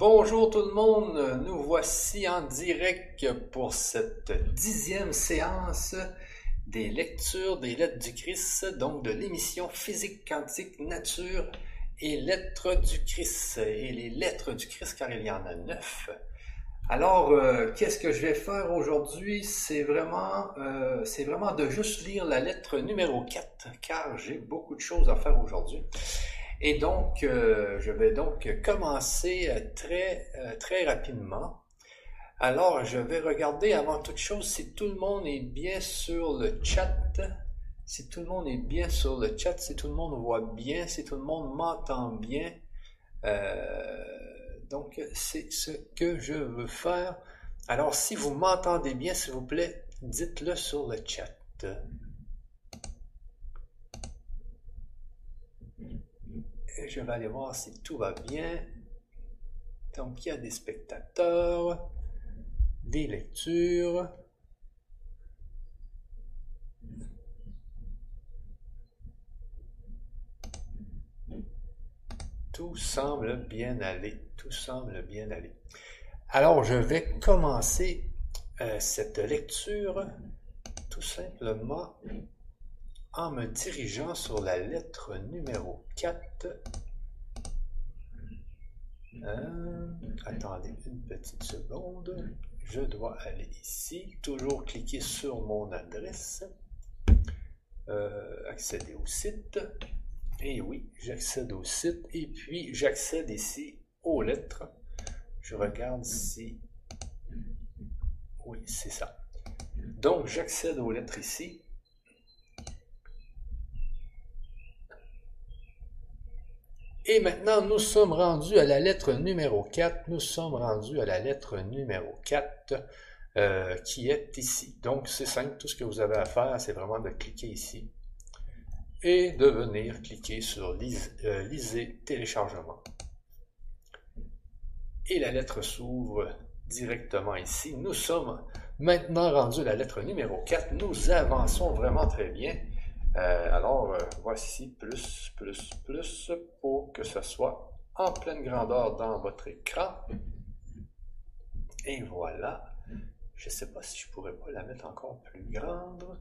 Bonjour tout le monde, nous voici en direct pour cette dixième séance des lectures des lettres du Christ, donc de l'émission Physique quantique nature et lettres du Christ, et les lettres du Christ car il y en a neuf. Alors, euh, qu'est-ce que je vais faire aujourd'hui? C'est vraiment, euh, c'est vraiment de juste lire la lettre numéro 4, car j'ai beaucoup de choses à faire aujourd'hui. Et donc, euh, je vais donc commencer euh, très, euh, très rapidement. Alors, je vais regarder avant toute chose si tout le monde est bien sur le chat. Si tout le monde est bien sur le chat, si tout le monde voit bien, si tout le monde m'entend bien. donc, c'est ce que je veux faire. Alors, si vous m'entendez bien, s'il vous plaît, dites-le sur le chat. Je vais aller voir si tout va bien. Donc, il y a des spectateurs, des lectures. Tout semble bien aller. Tout semble bien aller. Alors, je vais commencer euh, cette lecture tout simplement en me dirigeant sur la lettre numéro 4. Euh, attendez une petite seconde. Je dois aller ici, toujours cliquer sur mon adresse, euh, accéder au site. Et oui, j'accède au site et puis j'accède ici aux lettres. Je regarde si... Oui, c'est ça. Donc, j'accède aux lettres ici Et maintenant, nous sommes rendus à la lettre numéro 4. Nous sommes rendus à la lettre numéro 4 euh, qui est ici. Donc, c'est simple. Tout ce que vous avez à faire, c'est vraiment de cliquer ici et de venir cliquer sur euh, Lisez téléchargement. Et la lettre s'ouvre directement ici. Nous sommes maintenant rendus à la lettre numéro 4. Nous avançons vraiment très bien. Euh, alors, euh, voici plus, plus, plus pour que ce soit en pleine grandeur dans votre écran. Et voilà. Je ne sais pas si je pourrais pas la mettre encore plus grande.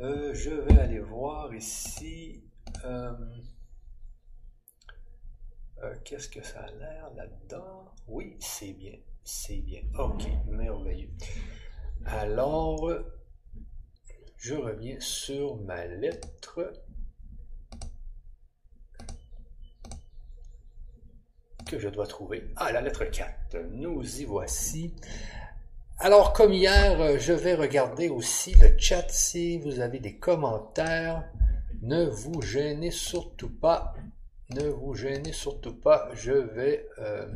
Euh, je vais aller voir ici. Qu'est-ce que ça a l'air là-dedans? Oui, c'est bien. C'est bien. OK, merveilleux. Alors, je reviens sur ma lettre que je dois trouver. Ah, la lettre 4. Nous y voici. Alors, comme hier, je vais regarder aussi le chat si vous avez des commentaires. Ne vous gênez surtout pas. Ne vous gênez surtout pas. Je vais... Euh,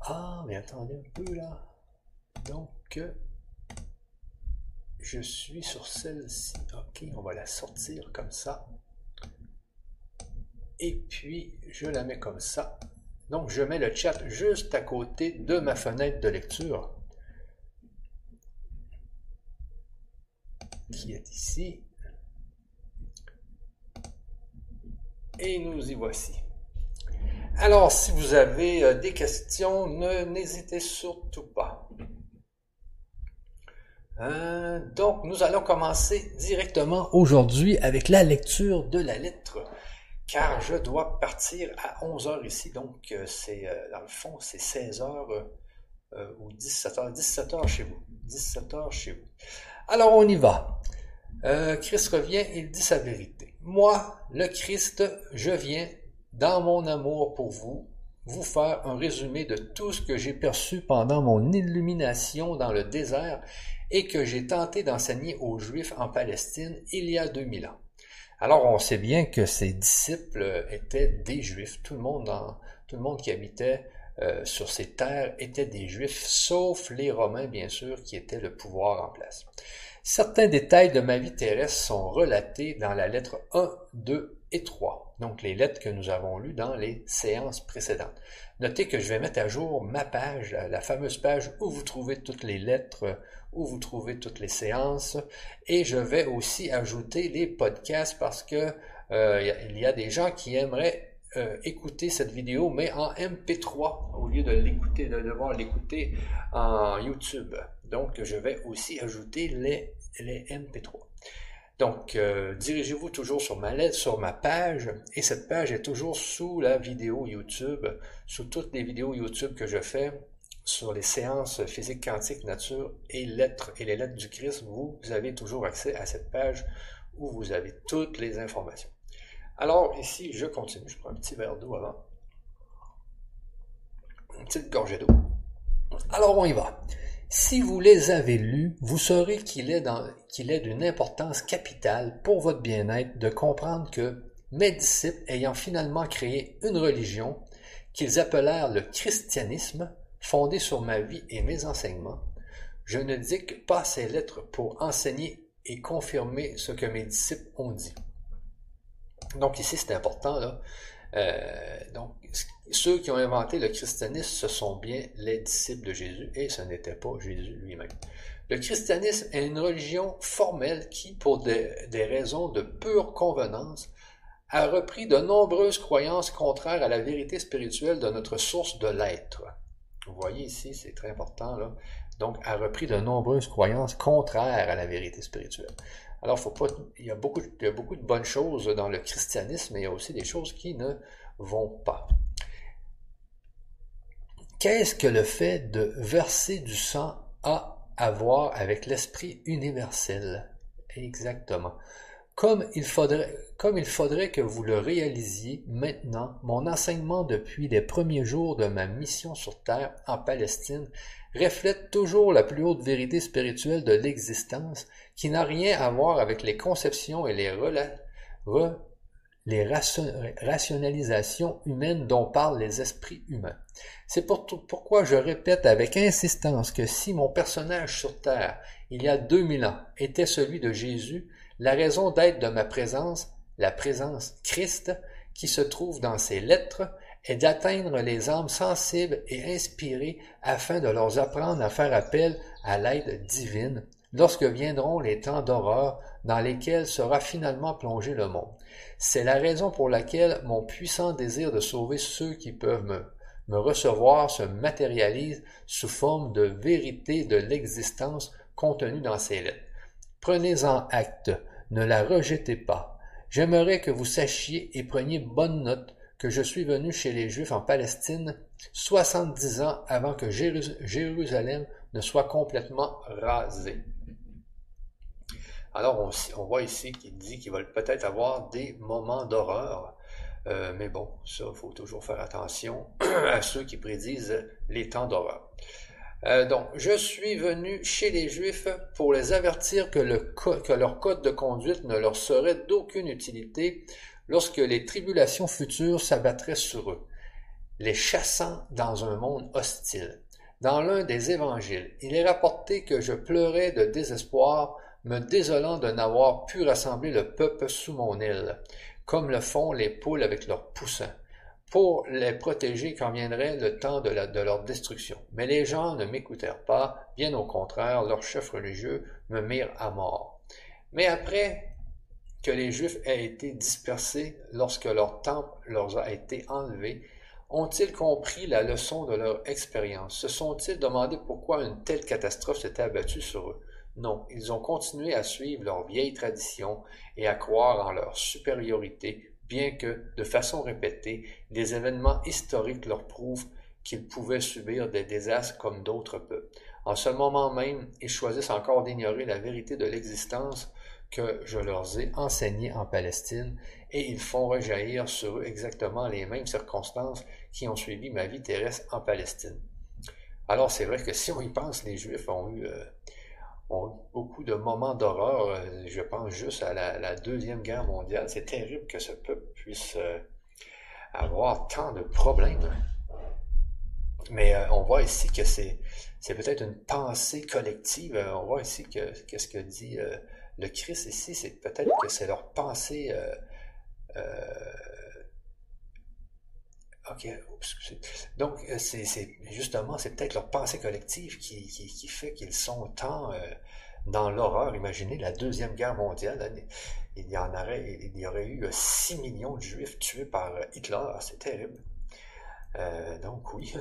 ah, mais attendez un peu là. Donc, je suis sur celle-ci. OK, on va la sortir comme ça. Et puis, je la mets comme ça. Donc, je mets le chat juste à côté de ma fenêtre de lecture. Qui est ici. Et nous y voici. Alors, si vous avez euh, des questions, n'hésitez surtout pas. Euh, donc, nous allons commencer directement aujourd'hui avec la lecture de la lettre, car je dois partir à 11 heures ici, donc euh, c'est, euh, dans le fond, c'est 16 heures ou 17 heures, 17 heures chez vous, 17 heures chez vous. Alors, on y va. Christ revient, il dit sa vérité. Moi, le Christ, je viens dans mon amour pour vous, vous faire un résumé de tout ce que j'ai perçu pendant mon illumination dans le désert et que j'ai tenté d'enseigner aux Juifs en Palestine il y a 2000 ans. Alors on sait bien que ces disciples étaient des Juifs, tout le monde, qui habitait euh, sur ces terres était des Juifs, sauf les Romains bien sûr qui étaient le pouvoir en place. Certains détails de ma vie terrestre sont relatés dans la lettre 1, 2 et 3, donc les lettres que nous avons lues dans les séances précédentes. Notez que je vais mettre à jour ma page, la fameuse page où vous trouvez toutes les lettres où vous trouvez toutes les séances. Et je vais aussi ajouter les podcasts parce que euh, il y a des gens qui aimeraient euh, écouter cette vidéo, mais en MP3 au lieu de l'écouter, de devoir l'écouter en YouTube. Donc, je vais aussi ajouter les, les MP3. Donc, euh, dirigez-vous toujours sur ma lettre, sur ma page, et cette page est toujours sous la vidéo YouTube, sous toutes les vidéos YouTube que je fais sur les séances physique quantique, nature et lettres et les lettres du Christ. Vous avez toujours accès à cette page où vous avez toutes les informations. Alors, ici, je continue. Je prends un petit verre d'eau avant. Une petite gorgée d'eau. Alors, on y va. Si vous les avez lus, vous saurez qu'il est, est d'une importance capitale pour votre bien-être de comprendre que mes disciples ayant finalement créé une religion qu'ils appelèrent le christianisme, fondée sur ma vie et mes enseignements, je ne dicte pas ces lettres pour enseigner et confirmer ce que mes disciples ont dit. Donc ici, c'est important. Euh, donc, ceux qui ont inventé le christianisme, ce sont bien les disciples de Jésus et ce n'était pas Jésus lui-même. Le christianisme est une religion formelle qui, pour des, raisons de pure convenance, a repris de nombreuses croyances contraires à la vérité spirituelle de notre source de l'être. Vous voyez ici, c'est très important. Donc, a repris de nombreuses croyances contraires à la vérité spirituelle. Alors, il, y a beaucoup, il y a beaucoup de bonnes choses dans le christianisme, mais il y a aussi des choses qui ne vont pas. Qu'est-ce que le fait de verser du sang a à voir avec l'esprit universel? Exactement. Comme il, faudrait, que vous le réalisiez maintenant, mon enseignement depuis les premiers jours de ma mission sur Terre en Palestine reflète toujours la plus haute vérité spirituelle de l'existence qui n'a rien à voir avec les conceptions et les, les rationalisations humaines dont parlent les esprits humains. C'est pourquoi je répète avec insistance que si mon personnage sur Terre, il y a 2000 ans, était celui de Jésus, la raison d'être de ma présence, la présence Christ, qui se trouve dans ses lettres, est d'atteindre les âmes sensibles et inspirées afin de leur apprendre à faire appel à l'aide divine lorsque viendront les temps d'horreur dans lesquels sera finalement plongé le monde. C'est la raison pour laquelle mon puissant désir de sauver ceux qui peuvent me, me recevoir se matérialise sous forme de vérité de l'existence contenue dans ces lettres. Prenez-en acte, ne la rejetez pas. J'aimerais que vous sachiez et preniez bonne note que je suis venu chez les Juifs en Palestine soixante-dix ans avant que Jérusalem ne soit complètement rasée. Alors on, voit ici qu'il dit qu'il va peut-être avoir des moments d'horreur, euh, mais bon, ça, il faut toujours faire attention à ceux qui prédisent les temps d'horreur. Euh, donc, je suis venu chez les Juifs pour les avertir que, que leur code de conduite ne leur serait d'aucune utilité lorsque les tribulations futures s'abattraient sur eux, les chassant dans un monde hostile. Dans l'un des évangiles, il est rapporté que je pleurais de désespoir, me désolant de n'avoir pu rassembler le peuple sous mon aile, comme le font les poules avec leurs poussins, pour les protéger quand viendrait le temps de, leur destruction. Mais les gens ne m'écoutèrent pas, bien au contraire, leurs chefs religieux me mirent à mort. Mais après que les Juifs aient été dispersés lorsque leur temple leur a été enlevé, ont-ils compris la leçon de leur expérience? Se sont-ils demandé pourquoi une telle catastrophe s'était abattue sur eux? Non, ils ont continué à suivre leurs vieilles traditions et à croire en leur supériorité, bien que, de façon répétée, des événements historiques leur prouvent qu'ils pouvaient subir des désastres comme d'autres peuples. En ce moment même, ils choisissent encore d'ignorer la vérité de l'existence que je leur ai enseigné en Palestine et ils font rejaillir sur eux exactement les mêmes circonstances qui ont suivi ma vie terrestre en Palestine. Alors c'est vrai que si on y pense, les Juifs ont eu, euh, beaucoup de moments d'horreur. Euh, je pense juste à la, Deuxième Guerre mondiale. C'est terrible que ce peuple puisse euh, avoir tant de problèmes. Mais on voit ici que c'est, peut-être une pensée collective. On voit ici que qu'est-ce que dit le Christ ici, c'est peut-être que c'est leur pensée. Euh, euh, ok, donc euh, c'est justement c'est peut-être leur pensée collective qui, fait qu'ils sont tant dans l'horreur. Imaginez la Deuxième Guerre mondiale. Il y, en aurait, eu 6 millions de Juifs tués par Hitler. C'est terrible. Euh, donc oui.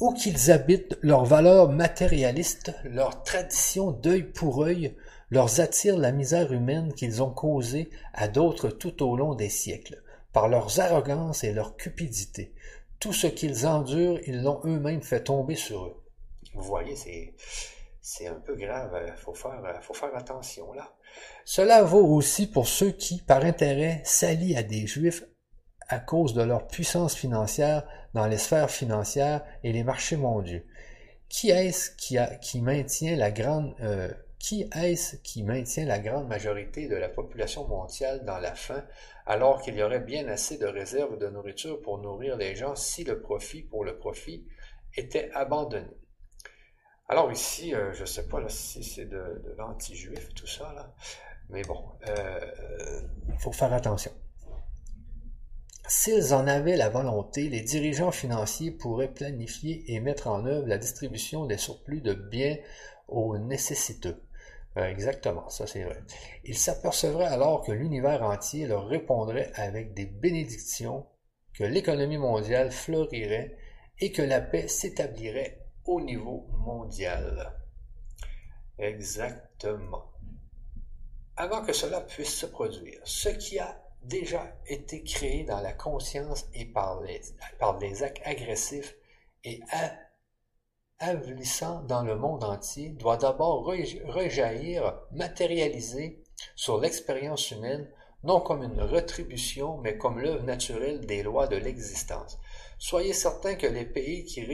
Où qu'ils habitent, leurs valeurs matérialistes, leurs traditions d'œil pour œil, leur attirent la misère humaine qu'ils ont causée à d'autres tout au long des siècles, par leurs arrogances et leur cupidité. Tout ce qu'ils endurent, ils l'ont eux-mêmes fait tomber sur eux. Vous voyez, c'est, un peu grave, il faut faire, faut faire attention là. Cela vaut aussi pour ceux qui, par intérêt, s'allient à des juifs à cause de leur puissance financière dans les sphères financières et les marchés mondiaux. Qui est-ce qui, qui maintient la grande euh, qui est-ce qui maintient la grande majorité de la population mondiale dans la faim alors qu'il y aurait bien assez de réserves de nourriture pour nourrir les gens si le profit pour le profit était abandonné? Alors ici, euh, je ne sais pas si c'est de, l'anti-juif, tout ça, là. mais bon, il euh, faut faire attention. S'ils en avaient la volonté, les dirigeants financiers pourraient planifier et mettre en œuvre la distribution des surplus de biens aux nécessiteux. Euh, exactement, ça c'est vrai. Ils s'apercevraient alors que l'univers entier leur répondrait avec des bénédictions, que l'économie mondiale fleurirait et que la paix s'établirait au niveau mondial. Exactement. Avant que cela puisse se produire, ce qui a déjà été créé dans la conscience et par les, par des actes agressifs et dans le monde entier doit d'abord rejaillir, matérialiser sur l'expérience humaine, non comme une rétribution, mais comme l'œuvre naturelle des lois de l'existence. Soyez certains que les pays qui,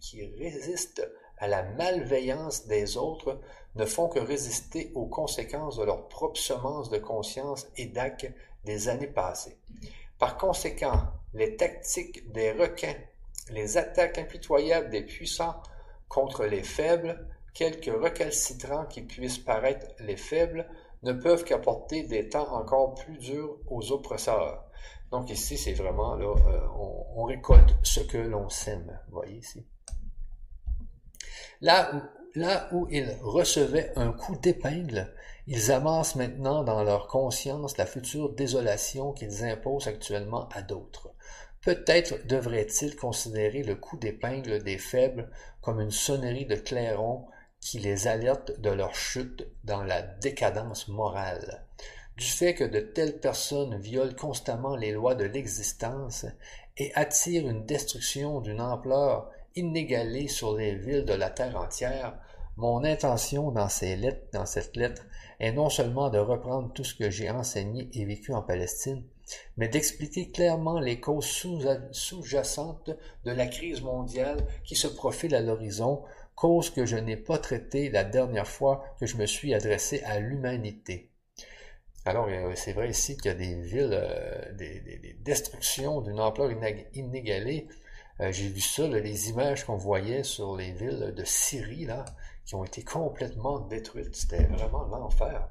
qui résistent à la malveillance des autres ne font que résister aux conséquences de leur propre semence de conscience et d'actes des années passées. Par conséquent, les tactiques des requins, les attaques impitoyables des puissants contre les faibles, quelque recalcitrants qui puissent paraître les faibles, ne peuvent qu'apporter des temps encore plus durs aux oppresseurs. Donc ici, c'est vraiment là, euh, on, récolte ce que l'on sème. Voyez ici. Là où, là où ils recevaient un coup d'épingle, ils avancent maintenant dans leur conscience la future désolation qu'ils imposent actuellement à d'autres. Peut-être devraient-ils considérer le coup d'épingle des faibles comme une sonnerie de clairon qui les alerte de leur chute dans la décadence morale. Du fait que de telles personnes violent constamment les lois de l'existence et attirent une destruction d'une ampleur inégalée sur les villes de la terre entière, mon intention dans cette lettre est non seulement de reprendre tout ce que j'ai enseigné et vécu en Palestine, mais d'expliquer clairement les causes sous-jacentes de la crise mondiale qui se profile à l'horizon, cause que je n'ai pas traitée la dernière fois que je me suis adressé à l'humanité. Alors, euh, c'est vrai ici qu'il y a des villes, euh, des, destructions d'une ampleur inégalée. Euh, j'ai vu ça, les images qu'on voyait sur les villes de Syrie, là, qui ont été complètement détruites. C'était vraiment l'enfer.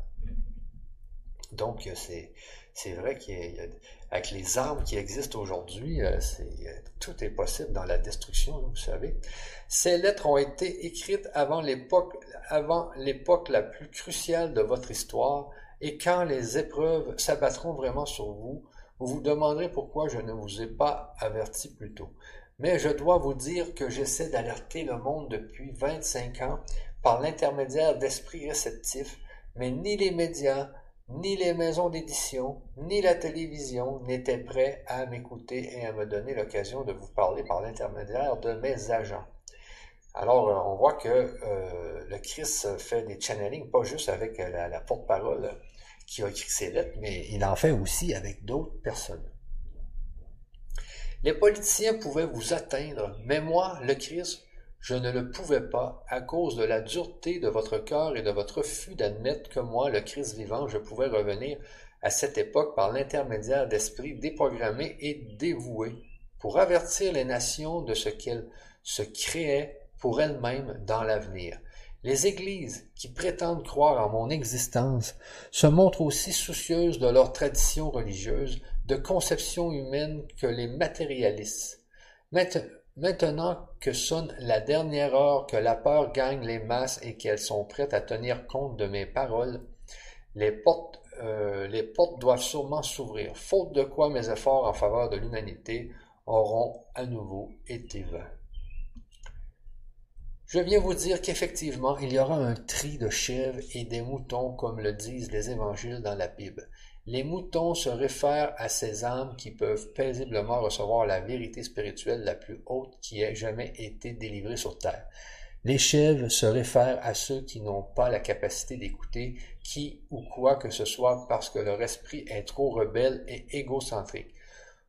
Donc, c'est c'est vrai qu'avec les armes qui existent aujourd'hui, euh, euh, tout est possible dans la destruction, vous savez. Ces lettres ont été écrites avant l'époque, avant l'époque la plus cruciale de votre histoire, et quand les épreuves s'abattront vraiment sur vous, vous vous demanderez pourquoi je ne vous ai pas averti plus tôt. Mais je dois vous dire que j'essaie d'alerter le monde depuis 25 ans par l'intermédiaire d'esprits réceptifs, mais ni les médias, ni les maisons d'édition, ni la télévision n'étaient prêts à m'écouter et à me donner l'occasion de vous parler par l'intermédiaire de mes agents. Alors, euh, on voit que euh, le Christ fait des channelings, pas juste avec la, la porte-parole qui a écrit ses lettres, mais il en fait aussi avec d'autres personnes. Les politiciens pouvaient vous atteindre, mais moi, le Christ, je ne le pouvais pas, à cause de la dureté de votre cœur et de votre refus d'admettre que moi, le Christ vivant, je pouvais revenir à cette époque par l'intermédiaire d'esprits déprogrammés et dévoués pour avertir les nations de ce qu'elles se créaient pour elles-mêmes dans l'avenir. Les églises qui prétendent croire en mon existence se montrent aussi soucieuses de leur tradition religieuse, de conception humaine que les matérialistes. Maintenant que sonne la dernière heure, que la peur gagne les masses et qu'elles sont prêtes à tenir compte de mes paroles, les portes, euh, les portes doivent sûrement s'ouvrir, faute de quoi mes efforts en faveur de l'humanité auront à nouveau été vains. Je viens vous dire qu'effectivement, il y aura un tri de chèvres et des moutons, comme le disent les évangiles dans la Bible. Les moutons se réfèrent à ces âmes qui peuvent paisiblement recevoir la vérité spirituelle la plus haute qui ait jamais été délivrée sur terre. Les chèvres se réfèrent à ceux qui n'ont pas la capacité d'écouter qui ou quoi que ce soit parce que leur esprit est trop rebelle et égocentrique.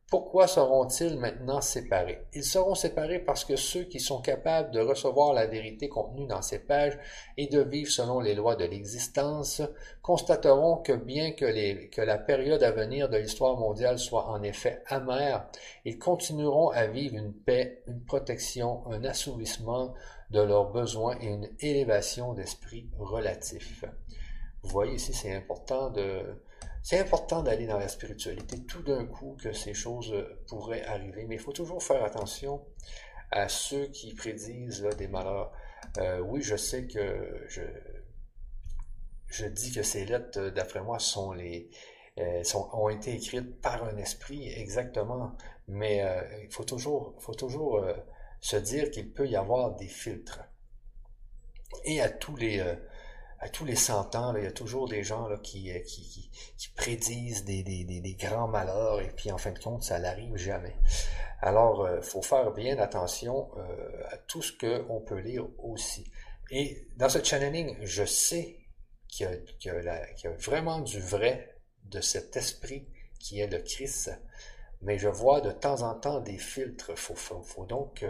Pourquoi seront-ils maintenant séparés? Ils seront séparés parce que ceux qui sont capables de recevoir la vérité contenue dans ces pages et de vivre selon les lois de l'existence constateront que bien que, la période à venir de l'histoire mondiale soit en effet amère, ils continueront à vivre une paix, une protection, un assouvissement de leurs besoins et une élévation d'esprit relatif. Vous voyez ici, c'est important de, c'est important d'aller dans la spiritualité tout d'un coup que ces choses pourraient arriver, mais il faut toujours faire attention à ceux qui prédisent des malheurs. Euh, oui, je sais que je, dis que ces lettres, d'après moi, sont les, euh, sont, ont été écrites par un esprit exactement, mais euh, il faut toujours, faut toujours se dire qu'il peut y avoir des filtres. Et à tous les, à tous les cent ans, il y a toujours des gens euh, qui, prédisent des, grands malheurs et puis en fin de compte, ça n'arrive jamais. Alors, il euh, faut faire bien attention euh, à tout ce qu'on peut lire aussi. Et dans ce channeling, je sais qu'il y, a vraiment du vrai de cet esprit qui est le Christ, mais je vois de temps en temps des filtres. Il faut, donc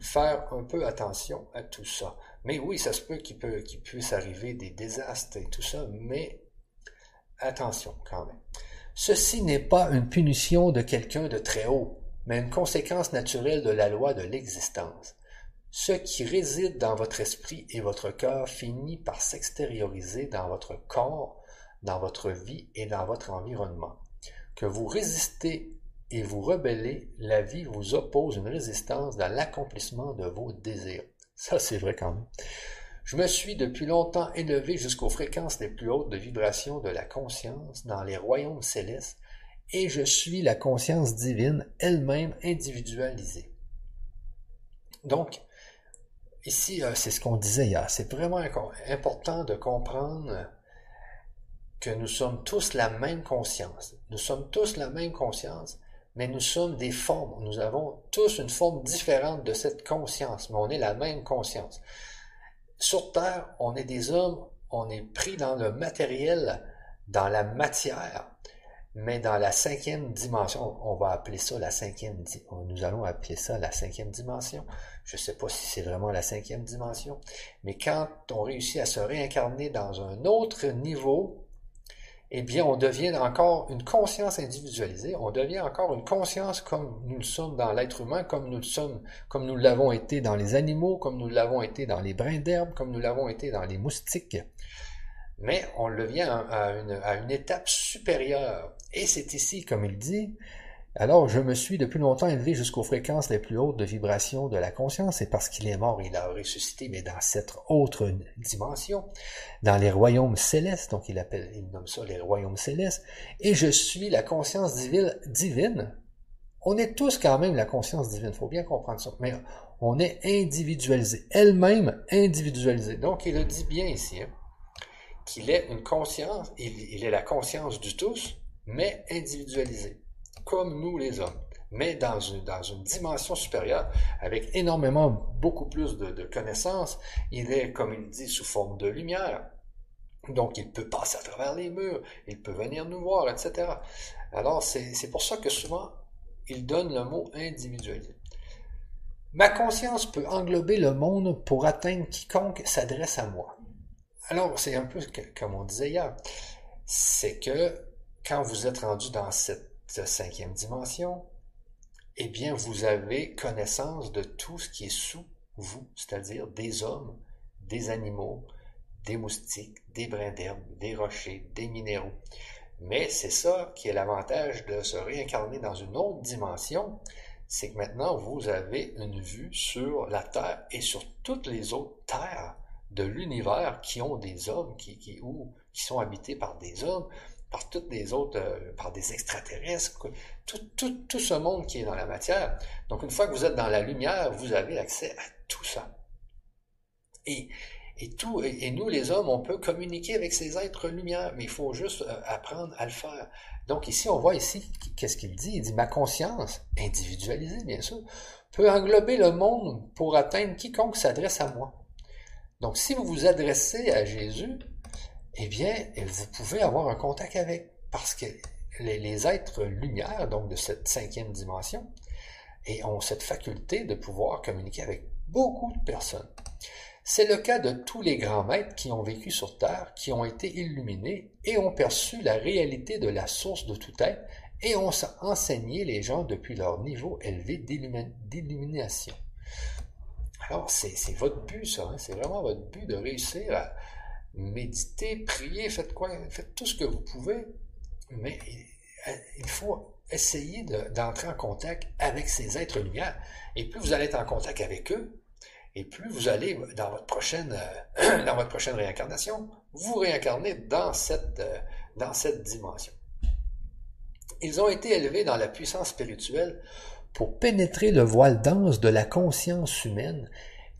faire un peu attention à tout ça. Mais oui, ça se peut qu'il puisse arriver des désastres et tout ça, mais attention quand même. Ceci n'est pas une punition de quelqu'un de très haut, mais une conséquence naturelle de la loi de l'existence. Ce qui réside dans votre esprit et votre cœur finit par s'extérioriser dans votre corps, dans votre vie et dans votre environnement. Que vous résistez et vous rebellez, la vie vous oppose une résistance dans l'accomplissement de vos désirs. Ça, c'est vrai quand même. Je me suis depuis longtemps élevé jusqu'aux fréquences les plus hautes de vibration de la conscience dans les royaumes célestes, et je suis la conscience divine elle-même individualisée. Donc, ici, euh, c'est ce qu'on disait hier, c'est vraiment important de comprendre que nous sommes tous la même conscience. Nous sommes tous la même conscience, mais nous sommes des formes. Nous avons tous une forme différente de cette conscience, mais on est la même conscience. Sur Terre, on est des hommes, on est pris dans le matériel, dans la matière, mais dans la cinquième dimension, on va appeler ça la cinquième, nous allons appeler ça la cinquième dimension. Je ne sais pas si c'est vraiment la cinquième dimension, mais quand on réussit à se réincarner dans un autre niveau, eh bien, on devient encore une conscience individualisée, on devient encore une conscience comme nous le sommes dans l'être humain, comme nous le sommes, comme nous l'avons été dans les animaux, comme nous l'avons été dans les brins d'herbe, comme nous l'avons été dans les moustiques. Mais on le vient à une, à une étape supérieure. Et c'est ici, comme il dit, alors, je me suis depuis longtemps élevé jusqu'aux fréquences les plus hautes de vibration de la conscience, et parce qu'il est mort, il a ressuscité, mais dans cette autre dimension, dans les royaumes célestes, donc il appelle, il nomme ça les royaumes célestes, et je suis la conscience divine. On est tous quand même la conscience divine, faut bien comprendre ça, mais on est individualisé, elle-même individualisée. Donc, il le dit bien ici, hein, qu'il est une conscience, il, il est la conscience du tous, mais individualisée comme nous les hommes, mais dans une, dans une dimension supérieure, avec énormément, beaucoup plus de, connaissances. Il est, comme il dit, sous forme de lumière. Donc, il peut passer à travers les murs, il peut venir nous voir, etc. Alors, c'est pour ça que souvent, il donne le mot individualisé. Ma conscience peut englober le monde pour atteindre quiconque s'adresse à moi. Alors, c'est un peu comme on disait hier. C'est que quand vous êtes rendu dans cette cinquième dimension, eh bien, vous avez connaissance de tout ce qui est sous vous, c'est-à-dire des hommes, des animaux, des moustiques, des brins d'herbe, des rochers, des minéraux. Mais c'est ça qui est l'avantage de se réincarner dans une autre dimension, c'est que maintenant vous avez une vue sur la Terre et sur toutes les autres terres de l'univers qui ont des hommes, qui, qui, ou, qui sont habités par des hommes, par toutes les autres, euh, par des extraterrestres, tout, ce monde qui est dans la matière. Donc une fois que vous êtes dans la lumière, vous avez accès à tout ça. Et, et, tout, et, nous, les hommes, on peut communiquer avec ces êtres lumière, mais il faut juste euh, apprendre à le faire. Donc ici, on voit ici, qu'est-ce qu'il dit? Il dit, ma conscience, individualisée bien sûr, peut englober le monde pour atteindre quiconque s'adresse à moi. Donc si vous vous adressez à Jésus, eh bien, vous pouvez avoir un contact avec, parce que les, êtres lumière, donc de cette cinquième dimension, ont cette faculté de pouvoir communiquer avec beaucoup de personnes. C'est le cas de tous les grands maîtres qui ont vécu sur Terre, qui ont été illuminés et ont perçu la réalité de la source de tout être et ont enseigné les gens depuis leur niveau élevé d'illumination. Alors, c'est votre but. Hein. C'est vraiment votre but de réussir à méditer, prier, faites quoi, faites tout ce que vous pouvez, mais il faut essayer d'entrer en contact avec ces êtres lumière. Et plus vous allez être en contact avec eux, et plus vous allez, dans votre prochaine, dans votre prochaine réincarnation, vous réincarner dans cette, euh, dans cette dimension. Ils ont été élevés dans la puissance spirituelle pour pénétrer le voile dense de la conscience humaine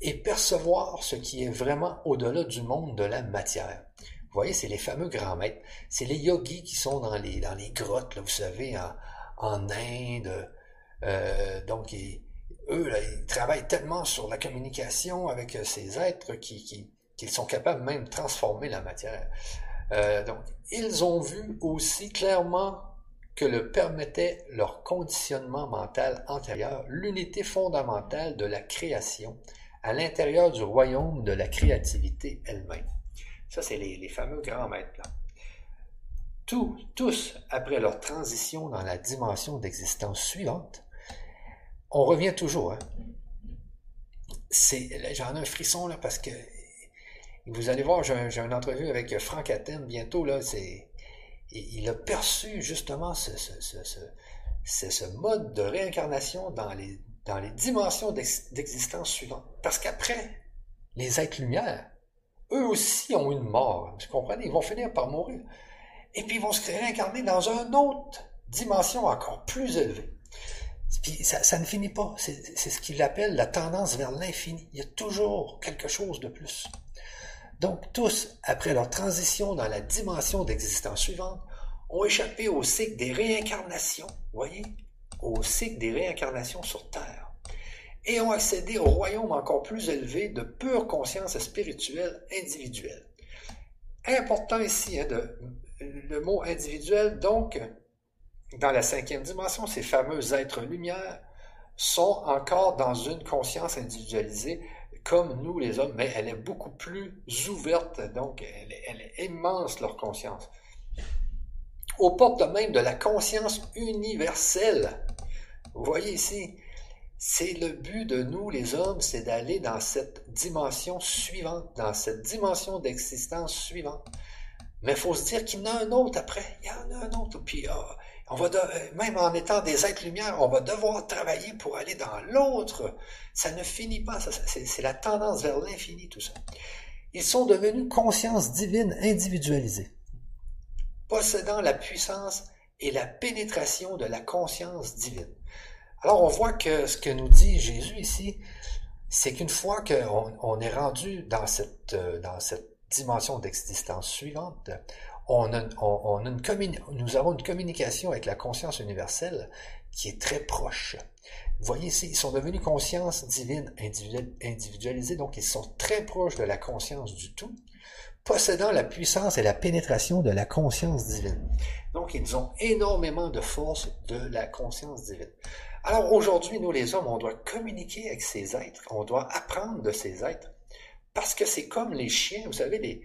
et percevoir ce qui est vraiment au-delà du monde de la matière. Vous voyez, c'est les fameux grands maîtres. C'est les yogis qui sont dans les, dans les grottes, là, vous savez, en, en Inde. Euh, donc, eux, ils travaillent tellement sur la communication avec euh, ces êtres qu'ils qui, sont capables même de transformer la matière. Euh, donc, ils ont vu aussi clairement que le permettait leur conditionnement mental antérieur, l'unité fondamentale de la création à l'intérieur du royaume de la créativité elle-même. Ça, c'est les, fameux grands maîtres. Tous, tous, après leur transition dans la dimension d'existence suivante, on revient toujours. Hein. J'en ai un frisson là parce que vous allez voir, j'ai, une entrevue avec Franck Athènes bientôt là. Il a perçu justement ce, ce, ce mode de réincarnation dans les, dans les dimensions d'existence suivantes. Parce qu'après, les êtres lumière, eux aussi ont une mort. Vous comprenez? Ils vont finir par mourir. Et puis ils vont se réincarner dans une autre dimension encore plus élevée. Puis ça, ne finit pas. C'est ce qu'il appelle la tendance vers l'infini. Il y a toujours quelque chose de plus. Donc tous, après leur transition dans la dimension d'existence suivante, ont échappé au cycle des réincarnations, voyez, au cycle des réincarnations sur Terre, et ont accédé au royaume encore plus élevé de pure conscience spirituelle individuelle. Important ici, hein, le mot individuel, donc, dans la cinquième dimension, ces fameux êtres lumière sont encore dans une conscience individualisée comme nous les hommes, mais elle est beaucoup plus ouverte, donc elle est immense leur conscience. Aux portes même de la conscience universelle. Vous voyez ici, c'est le but de nous les hommes, c'est d'aller dans cette dimension suivante, dans cette dimension d'existence suivante. Mais il faut se dire qu'il y en a un autre après, il y en a un autre. Puis ah, on va même en étant des êtres lumière, on va devoir travailler pour aller dans l'autre. Ça ne finit pas. C'est la tendance vers l'infini, tout ça. Ils sont devenus conscience divine individualisée, possédant la puissance et la pénétration de la conscience divine. Alors on voit que ce que nous dit Jésus ici, c'est qu'une fois qu'on on est rendu dans cette, euh, dans cette dimension d'existence suivante, on une nous avons une communication avec la conscience universelle qui est très proche. Vous voyez ici, ils sont devenus conscience divine individualisée, donc ils sont très proches de la conscience du tout, possédant la puissance et la pénétration de la conscience divine. Donc ils ont énormément de force de la conscience divine. Alors aujourd'hui, nous les hommes, on doit communiquer avec ces êtres, on doit apprendre de ces êtres, parce que c'est comme les chiens, vous savez,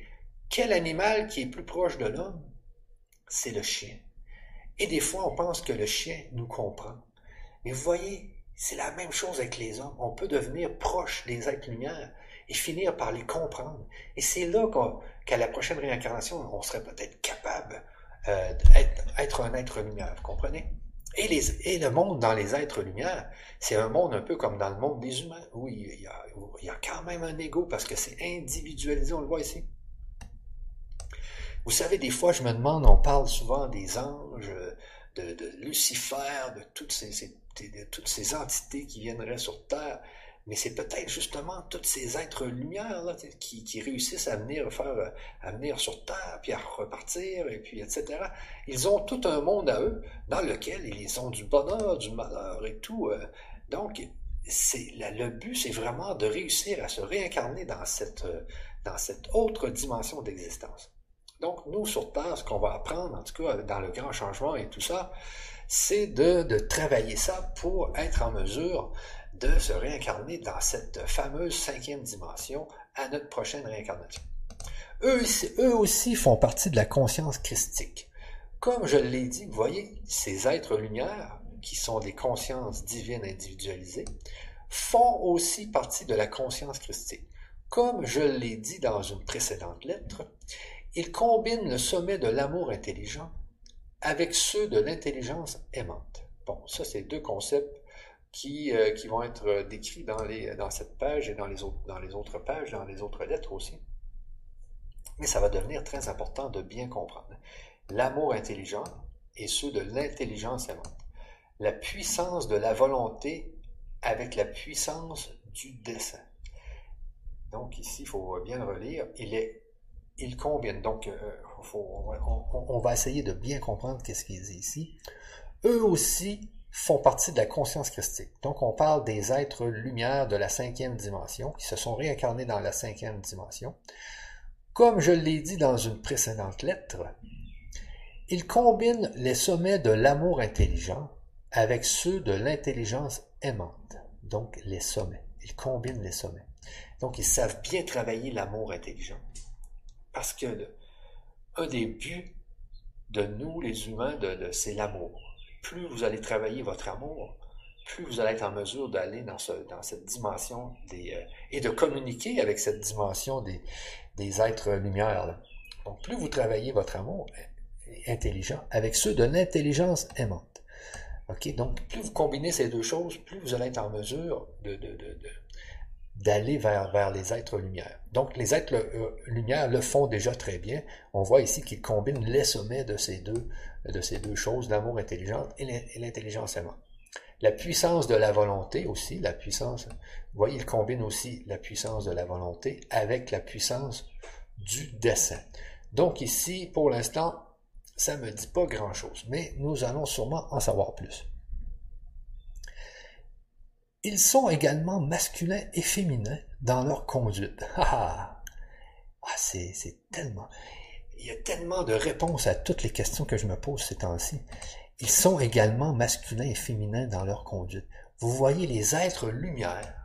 quel animal qui est plus proche de l'homme? C'est le chien. Et des fois, on pense que le chien nous comprend. Mais vous voyez, c'est la même chose avec les hommes. On peut devenir proche des êtres lumière finir par les comprendre. Et c'est là qu'à la prochaine réincarnation, on serait peut-être capable euh, d'être un être lumière. Vous comprenez? Et, les, et le monde dans les êtres lumière, c'est un monde un peu comme dans le monde des humains, où il y a, quand même un ego parce que c'est individualisé, on le voit ici. Vous savez, des fois, je me demande, on parle souvent des anges, de, de Lucifer, de toutes ces, de toutes ces entités qui viendraient sur Terre. Mais c'est peut-être justement tous ces êtres lumière là, qui, réussissent à venir faire, venir sur Terre, puis à repartir, et puis etc. Ils ont tout un monde à eux dans lequel ils ont du bonheur, du malheur et tout. Euh. Donc, c'est le but, c'est vraiment de réussir à se réincarner dans cette, euh, dans cette autre dimension d'existence. Donc, nous, sur Terre, ce qu'on va apprendre, en tout cas, dans le grand changement et tout ça, c'est de, de travailler ça pour être en mesure de se réincarner dans cette fameuse cinquième dimension à notre prochaine réincarnation. Eux, eux aussi font partie de la conscience christique. Comme je l'ai dit, vous voyez, ces êtres lumière, qui sont des consciences divines individualisées, font aussi partie de la conscience christique. Comme je l'ai dit dans une précédente lettre, ils combinent le sommet de l'amour intelligent avec ceux de l'intelligence aimante. Bon, ça, c'est deux concepts qui, euh, qui vont être euh, décrits dans, les, dans cette page et dans les, autres, dans les autres pages, dans les autres lettres aussi. Mais ça va devenir très important de bien comprendre. L'amour intelligent et ceux de l'intelligence aimante. La puissance de la volonté avec la puissance du dessein. Donc ici, il faut bien le relire. Il est il combine. Donc, euh, on, on, va essayer de bien comprendre qu'est-ce qu'il dit ici. Eux aussi font partie de la conscience christique. Donc, on parle des êtres lumière de la cinquième dimension qui se sont réincarnés dans la cinquième dimension. Comme je l'ai dit dans une précédente lettre, ils combinent les sommets de l'amour intelligent avec ceux de l'intelligence aimante. Donc, les sommets. Ils combinent les sommets. Donc, ils savent bien travailler l'amour intelligent. Parce que un des buts de nous, les humains, c'est l'amour plus vous allez travailler votre amour, plus vous allez être en mesure d'aller dans, cette dimension des, euh, et de communiquer avec cette dimension des, êtres lumière. Donc, plus vous travaillez votre amour intelligent avec ceux de l'intelligence aimante. OK? Donc, plus vous combinez ces deux choses, plus vous allez être en mesure de, de, d'aller vers, vers les êtres lumière. Donc, les êtres euh, lumière le font déjà très bien. On voit ici qu'ils combinent les sommets de ces deux, de ces deux choses, l'amour intelligent et l'intelligence aimante. La puissance de la volonté aussi, la puissance, vous voyez, ils combinent aussi la puissance de la volonté avec la puissance du dessein. Donc ici, pour l'instant, ça ne me dit pas grand-chose, mais nous allons sûrement en savoir plus. Ils sont également masculins et féminins dans leur conduite. Ah, ah c'est tellement... Il y a tellement de réponses à toutes les questions que je me pose ces temps-ci. Ils sont également masculins et féminins dans leur conduite. Vous voyez, les êtres lumière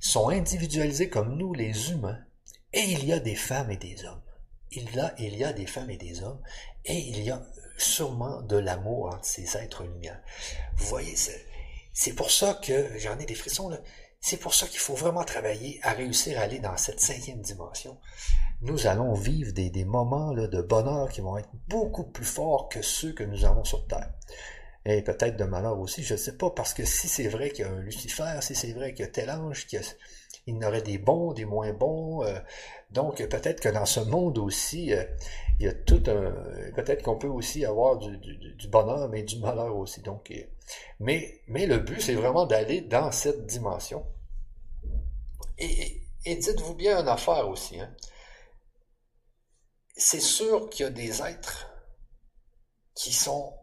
sont individualisés comme nous, les humains, et il y a des femmes et des hommes. Il y a, il y a des femmes et des hommes, et il y a sûrement de l'amour entre ces êtres lumière. Vous voyez, c'est pour ça que j'en ai des frissons là. C'est pour ça qu'il faut vraiment travailler à réussir à aller dans cette cinquième dimension. Nous allons vivre des, moments de bonheur qui vont être beaucoup plus forts que ceux que nous avons sur Terre. Et peut-être de malheur aussi, je ne sais pas, parce que si c'est vrai qu'il y a un Lucifer, si c'est vrai qu'il y a tel ange, qu'il y, en aurait des bons, des moins bons, euh, donc peut-être que dans ce monde aussi, euh, il y a tout un... Peut-être qu'on peut aussi avoir du, bonheur, mais du malheur aussi. Donc, euh, mais, mais le but, c'est vraiment d'aller dans cette dimension. Et, et dites-vous bien une affaire aussi. Hein. C'est sûr qu'il y a des êtres qui sont,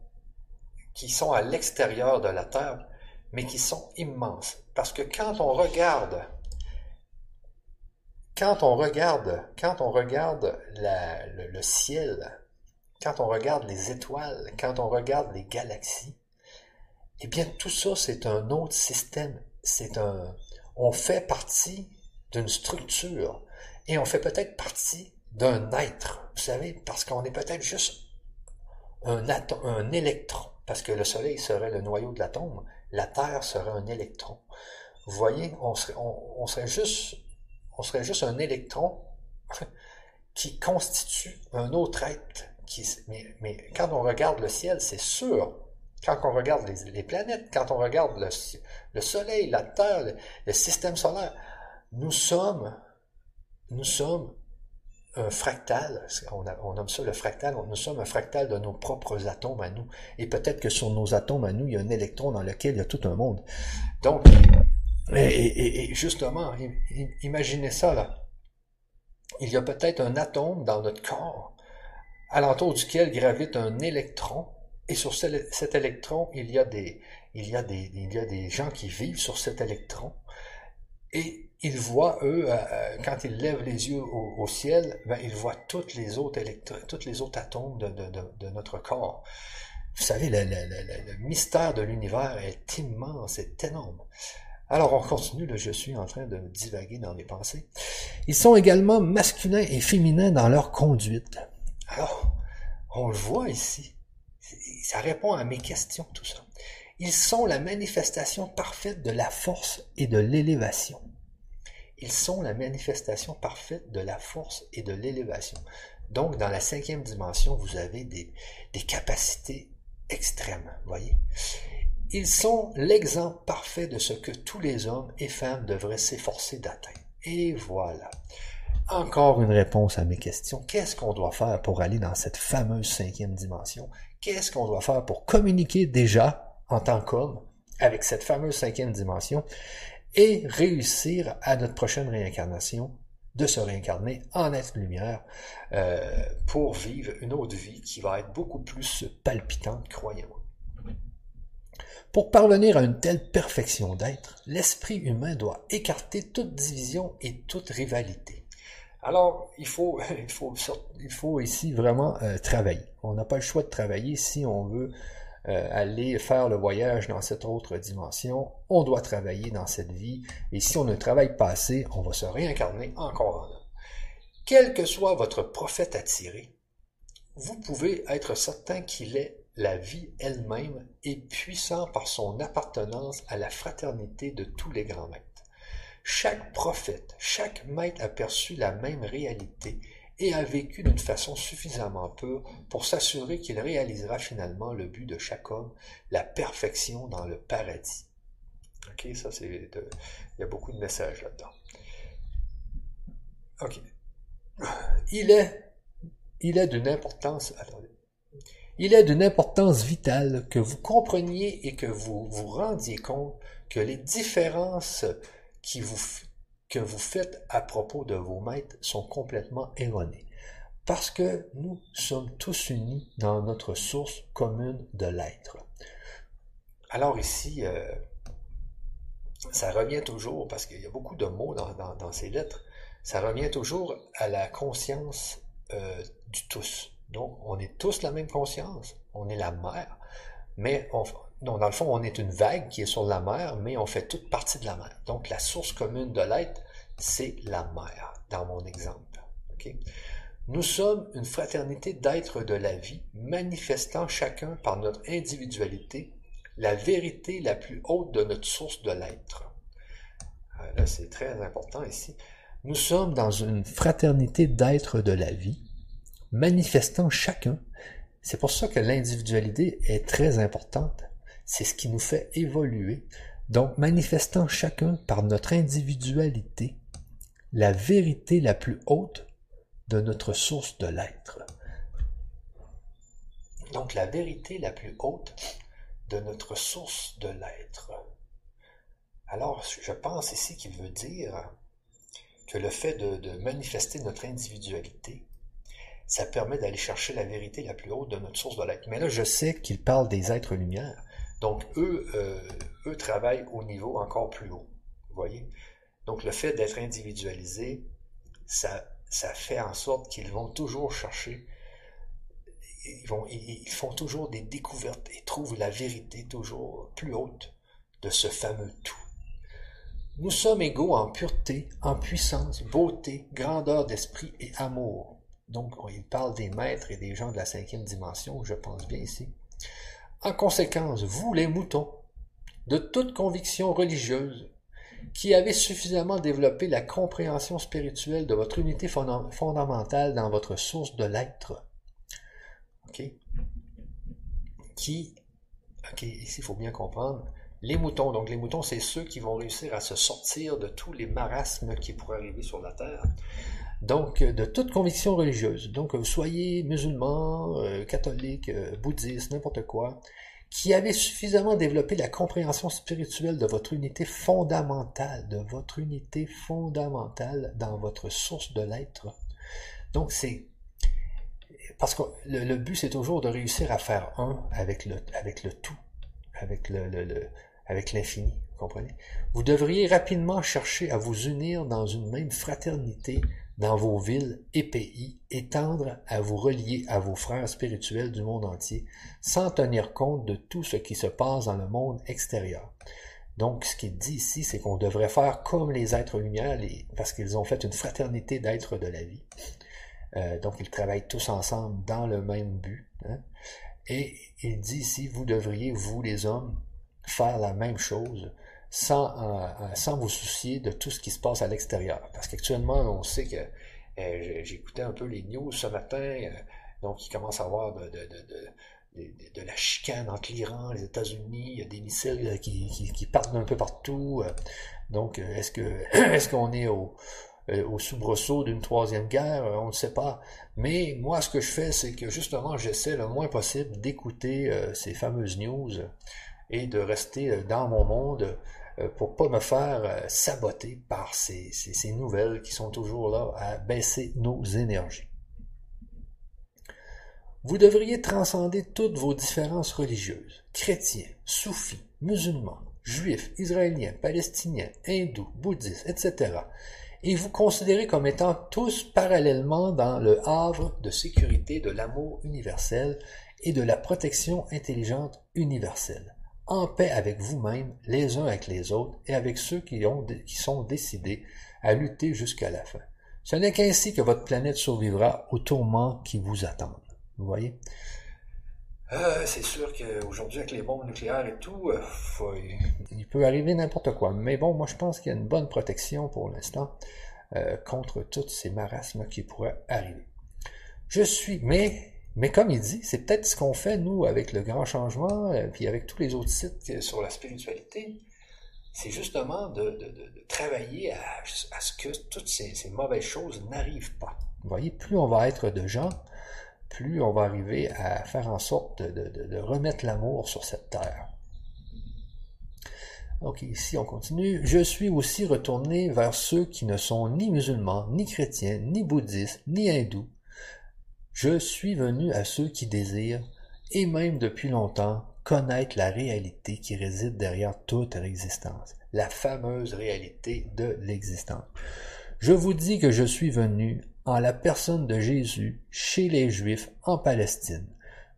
qui sont à l'extérieur de la Terre, mais qui sont immenses. Parce que quand on regarde quand on regarde, quand on regarde le, ciel, quand on regarde les étoiles, quand on regarde les galaxies, eh bien tout ça c'est un autre système. C'est un, on fait partie d'une structure et on fait peut-être partie d'un être. Vous savez, parce qu'on est peut-être juste un atome, un électron, parce que le Soleil serait le noyau de l'atome, la Terre serait un électron. Vous voyez, on serait, on serait juste on serait juste un électron qui constitue un autre être. Mais, quand on regarde le ciel, c'est sûr Quand on regarde les, planètes, quand on regarde le, Soleil, la Terre, le, système solaire, nous sommes, nous sommes un fractal, on, on, nomme ça le fractal, nous sommes un fractal de nos propres atomes à nous. Et peut-être que sur nos atomes à nous, il y a un électron dans lequel il y a tout un monde. Donc, et, justement, imaginez ça là. Il y a peut-être un atome dans notre corps, alentour duquel gravite un électron, et sur cet électron, il y a des, il y a des, il y a des gens qui vivent sur cet électron, et ils voient, eux, euh, euh, quand ils lèvent les yeux au, ciel, ben, ils voient toutes les autres toutes les autres atomes de, de, notre corps. Vous savez, le, le, le mystère de l'univers est immense, est énorme. Alors on continue, là, je suis en train de divaguer dans mes pensées. Ils sont également masculins et féminins dans leur conduite. Alors, on le voit ici. Ça répond à mes questions, tout ça. Ils sont la manifestation parfaite de la force et de l'élévation. Ils sont la manifestation parfaite de la force et de l'élévation. Donc, dans la cinquième dimension, vous avez des, des capacités extrêmes, voyez. Ils sont l'exemple parfait de ce que tous les hommes et femmes devraient s'efforcer d'atteindre. Et voilà. Encore une réponse à mes questions. Qu'est-ce qu'on doit faire pour aller dans cette fameuse cinquième dimension? Qu'est-ce qu'on doit faire pour communiquer déjà en tant qu'homme avec cette fameuse cinquième dimension et réussir à notre prochaine réincarnation de se réincarner en être lumière euh, pour vivre une autre vie qui va être beaucoup plus palpitante, croyez-moi. Pour parvenir à une telle perfection d'être, l'esprit humain doit écarter toute division et toute rivalité. Alors, il faut, il faut, il faut ici vraiment euh, travailler. On n'a pas le choix de travailler si on veut euh, aller faire le voyage dans cette autre dimension. On doit travailler dans cette vie. Et si on ne travaille pas assez, on va se réincarner encore en. Quel que soit votre prophète attiré, vous pouvez être certain qu'il est la vie elle-même est puissante par son appartenance à la fraternité de tous les grands maîtres. Chaque prophète, chaque maître a perçu la même réalité et a vécu d'une façon suffisamment pure pour s'assurer qu'il réalisera finalement le but de chaque homme, la perfection dans le paradis. Ok, ça c'est il y a beaucoup de messages là-dedans. Ok. Il est, il est d'une importance, attendez, il est d'une importance vitale que vous compreniez et que vous vous rendiez compte que les différences que vous faites à propos de vos maîtres sont complètement erronées. Parce que nous sommes tous unis dans notre source commune de l'être. Alors ici, euh, ça revient toujours, parce qu'il y a beaucoup de mots dans, ces lettres, ça revient toujours à la conscience euh, du tous. Donc, on est tous la même conscience, on est la mer, mais dans le fond, on est une vague qui est sur la mer, mais on fait toute partie de la mer. Donc, la source commune de l'être, c'est la mer, dans mon exemple. Nous sommes une fraternité d'êtres de la vie, manifestant chacun par notre individualité la vérité la plus haute de notre source de l'être. Ah, là, c'est très important ici. Nous sommes dans une fraternité d'êtres de la vie, manifestant chacun. C'est pour ça que l'individualité est très importante. C'est ce qui nous fait évoluer. Donc, manifestant chacun par notre individualité la vérité la plus haute de notre source de l'être. Donc, la vérité la plus haute de notre source de l'être. Alors, je pense ici qu'il veut dire que le fait de, de manifester notre individualité, ça permet d'aller chercher la vérité la plus haute de notre source de l'être. Mais là, je sais qu'il parle des êtres lumière. Donc, eux, euh, eux travaillent au niveau encore plus haut. Vous voyez? Donc, le fait d'être individualisé, ça, ça fait en sorte qu'ils vont toujours chercher, ils font toujours des découvertes et trouvent la vérité toujours plus haute de ce fameux tout. Nous sommes égaux en pureté, en puissance, beauté, grandeur d'esprit et amour. Donc, il parle des maîtres et des gens de la cinquième dimension, je pense bien ici. En conséquence, vous, les moutons, de toute conviction religieuse, qui avez suffisamment développé la compréhension spirituelle de votre unité fondamentale dans votre source de l'être, qui, OK, ici, il faut bien comprendre. Les moutons, donc les moutons, c'est ceux qui vont réussir à se sortir de tous les marasmes qui pourraient arriver sur la terre. Donc, euh, de toute conviction religieuse. Donc, vous soyez musulman, euh, catholique, euh, bouddhiste, n'importe quoi, qui avez suffisamment développé la compréhension spirituelle de votre unité fondamentale, de votre unité fondamentale dans votre source de l'être. Donc, c'est parce que le, but, c'est toujours de réussir à faire un avec le, tout, avec le, le avec l'infini, vous comprenez? Vous devriez rapidement chercher à vous unir dans une même fraternité dans vos villes et pays et tendre à vous relier à vos frères spirituels du monde entier sans tenir compte de tout ce qui se passe dans le monde extérieur. Donc, ce qu'il dit ici, c'est qu'on devrait faire comme les êtres lumière, parce qu'ils ont fait une fraternité d'êtres de la vie. Euh, donc, ils travaillent tous ensemble dans le même but. Hein. Et il dit ici, vous devriez, vous les hommes, faire la même chose sans, euh, euh, sans vous soucier de tout ce qui se passe à l'extérieur. Parce qu'actuellement, on sait que euh, j'écoutais un peu les news ce matin, donc il commence à avoir de, de, de, de la chicane entre l'Iran, les États-Unis, il y a des missiles qui, qui, partent d'un peu partout. Donc, est-ce est-ce qu'on est au, au soubresaut d'une troisième guerre? On ne sait pas. Mais moi, ce que je fais, c'est que justement, j'essaie le moins possible d'écouter ces fameuses news et de rester dans mon monde pour pas me faire euh, saboter par ces, ces, nouvelles qui sont toujours là à baisser nos énergies. Vous devriez transcender toutes vos différences religieuses, chrétiens, soufis, musulmans, juifs, israéliens, palestiniens, hindous, bouddhistes, etc., et vous considérer comme étant tous parallèlement dans le havre de sécurité de l'amour universel et de la protection intelligente universelle en paix avec vous-même, les uns avec les autres, et avec ceux qui, ont, qui sont décidés à lutter jusqu'à la fin. Ce n'est qu'ainsi que votre planète survivra aux tourments qui vous attendent. Vous voyez? Euh, c'est sûr qu'aujourd'hui, avec les bombes nucléaires et tout, euh, il peut arriver n'importe quoi. Mais bon, moi, je pense qu'il y a une bonne protection pour l'instant euh, contre tous ces marasmes qui pourraient arriver. Je suis, mais mais comme il dit, c'est peut-être ce qu'on fait, nous, avec le grand changement, euh, puis avec tous les autres sites sur la spiritualité, c'est justement de, travailler à, ce que toutes ces, mauvaises choses n'arrivent pas. Vous voyez, plus on va être de gens, plus on va arriver à faire en sorte de, remettre l'amour sur cette terre. Ok, ici on continue. Je suis aussi retourné vers ceux qui ne sont ni musulmans, ni chrétiens, ni bouddhistes, ni hindous, je suis venu à ceux qui désirent, et même depuis longtemps, connaître la réalité qui réside derrière toute l'existence, la fameuse réalité de l'existence. Je vous dis que je suis venu en la personne de Jésus chez les Juifs en Palestine.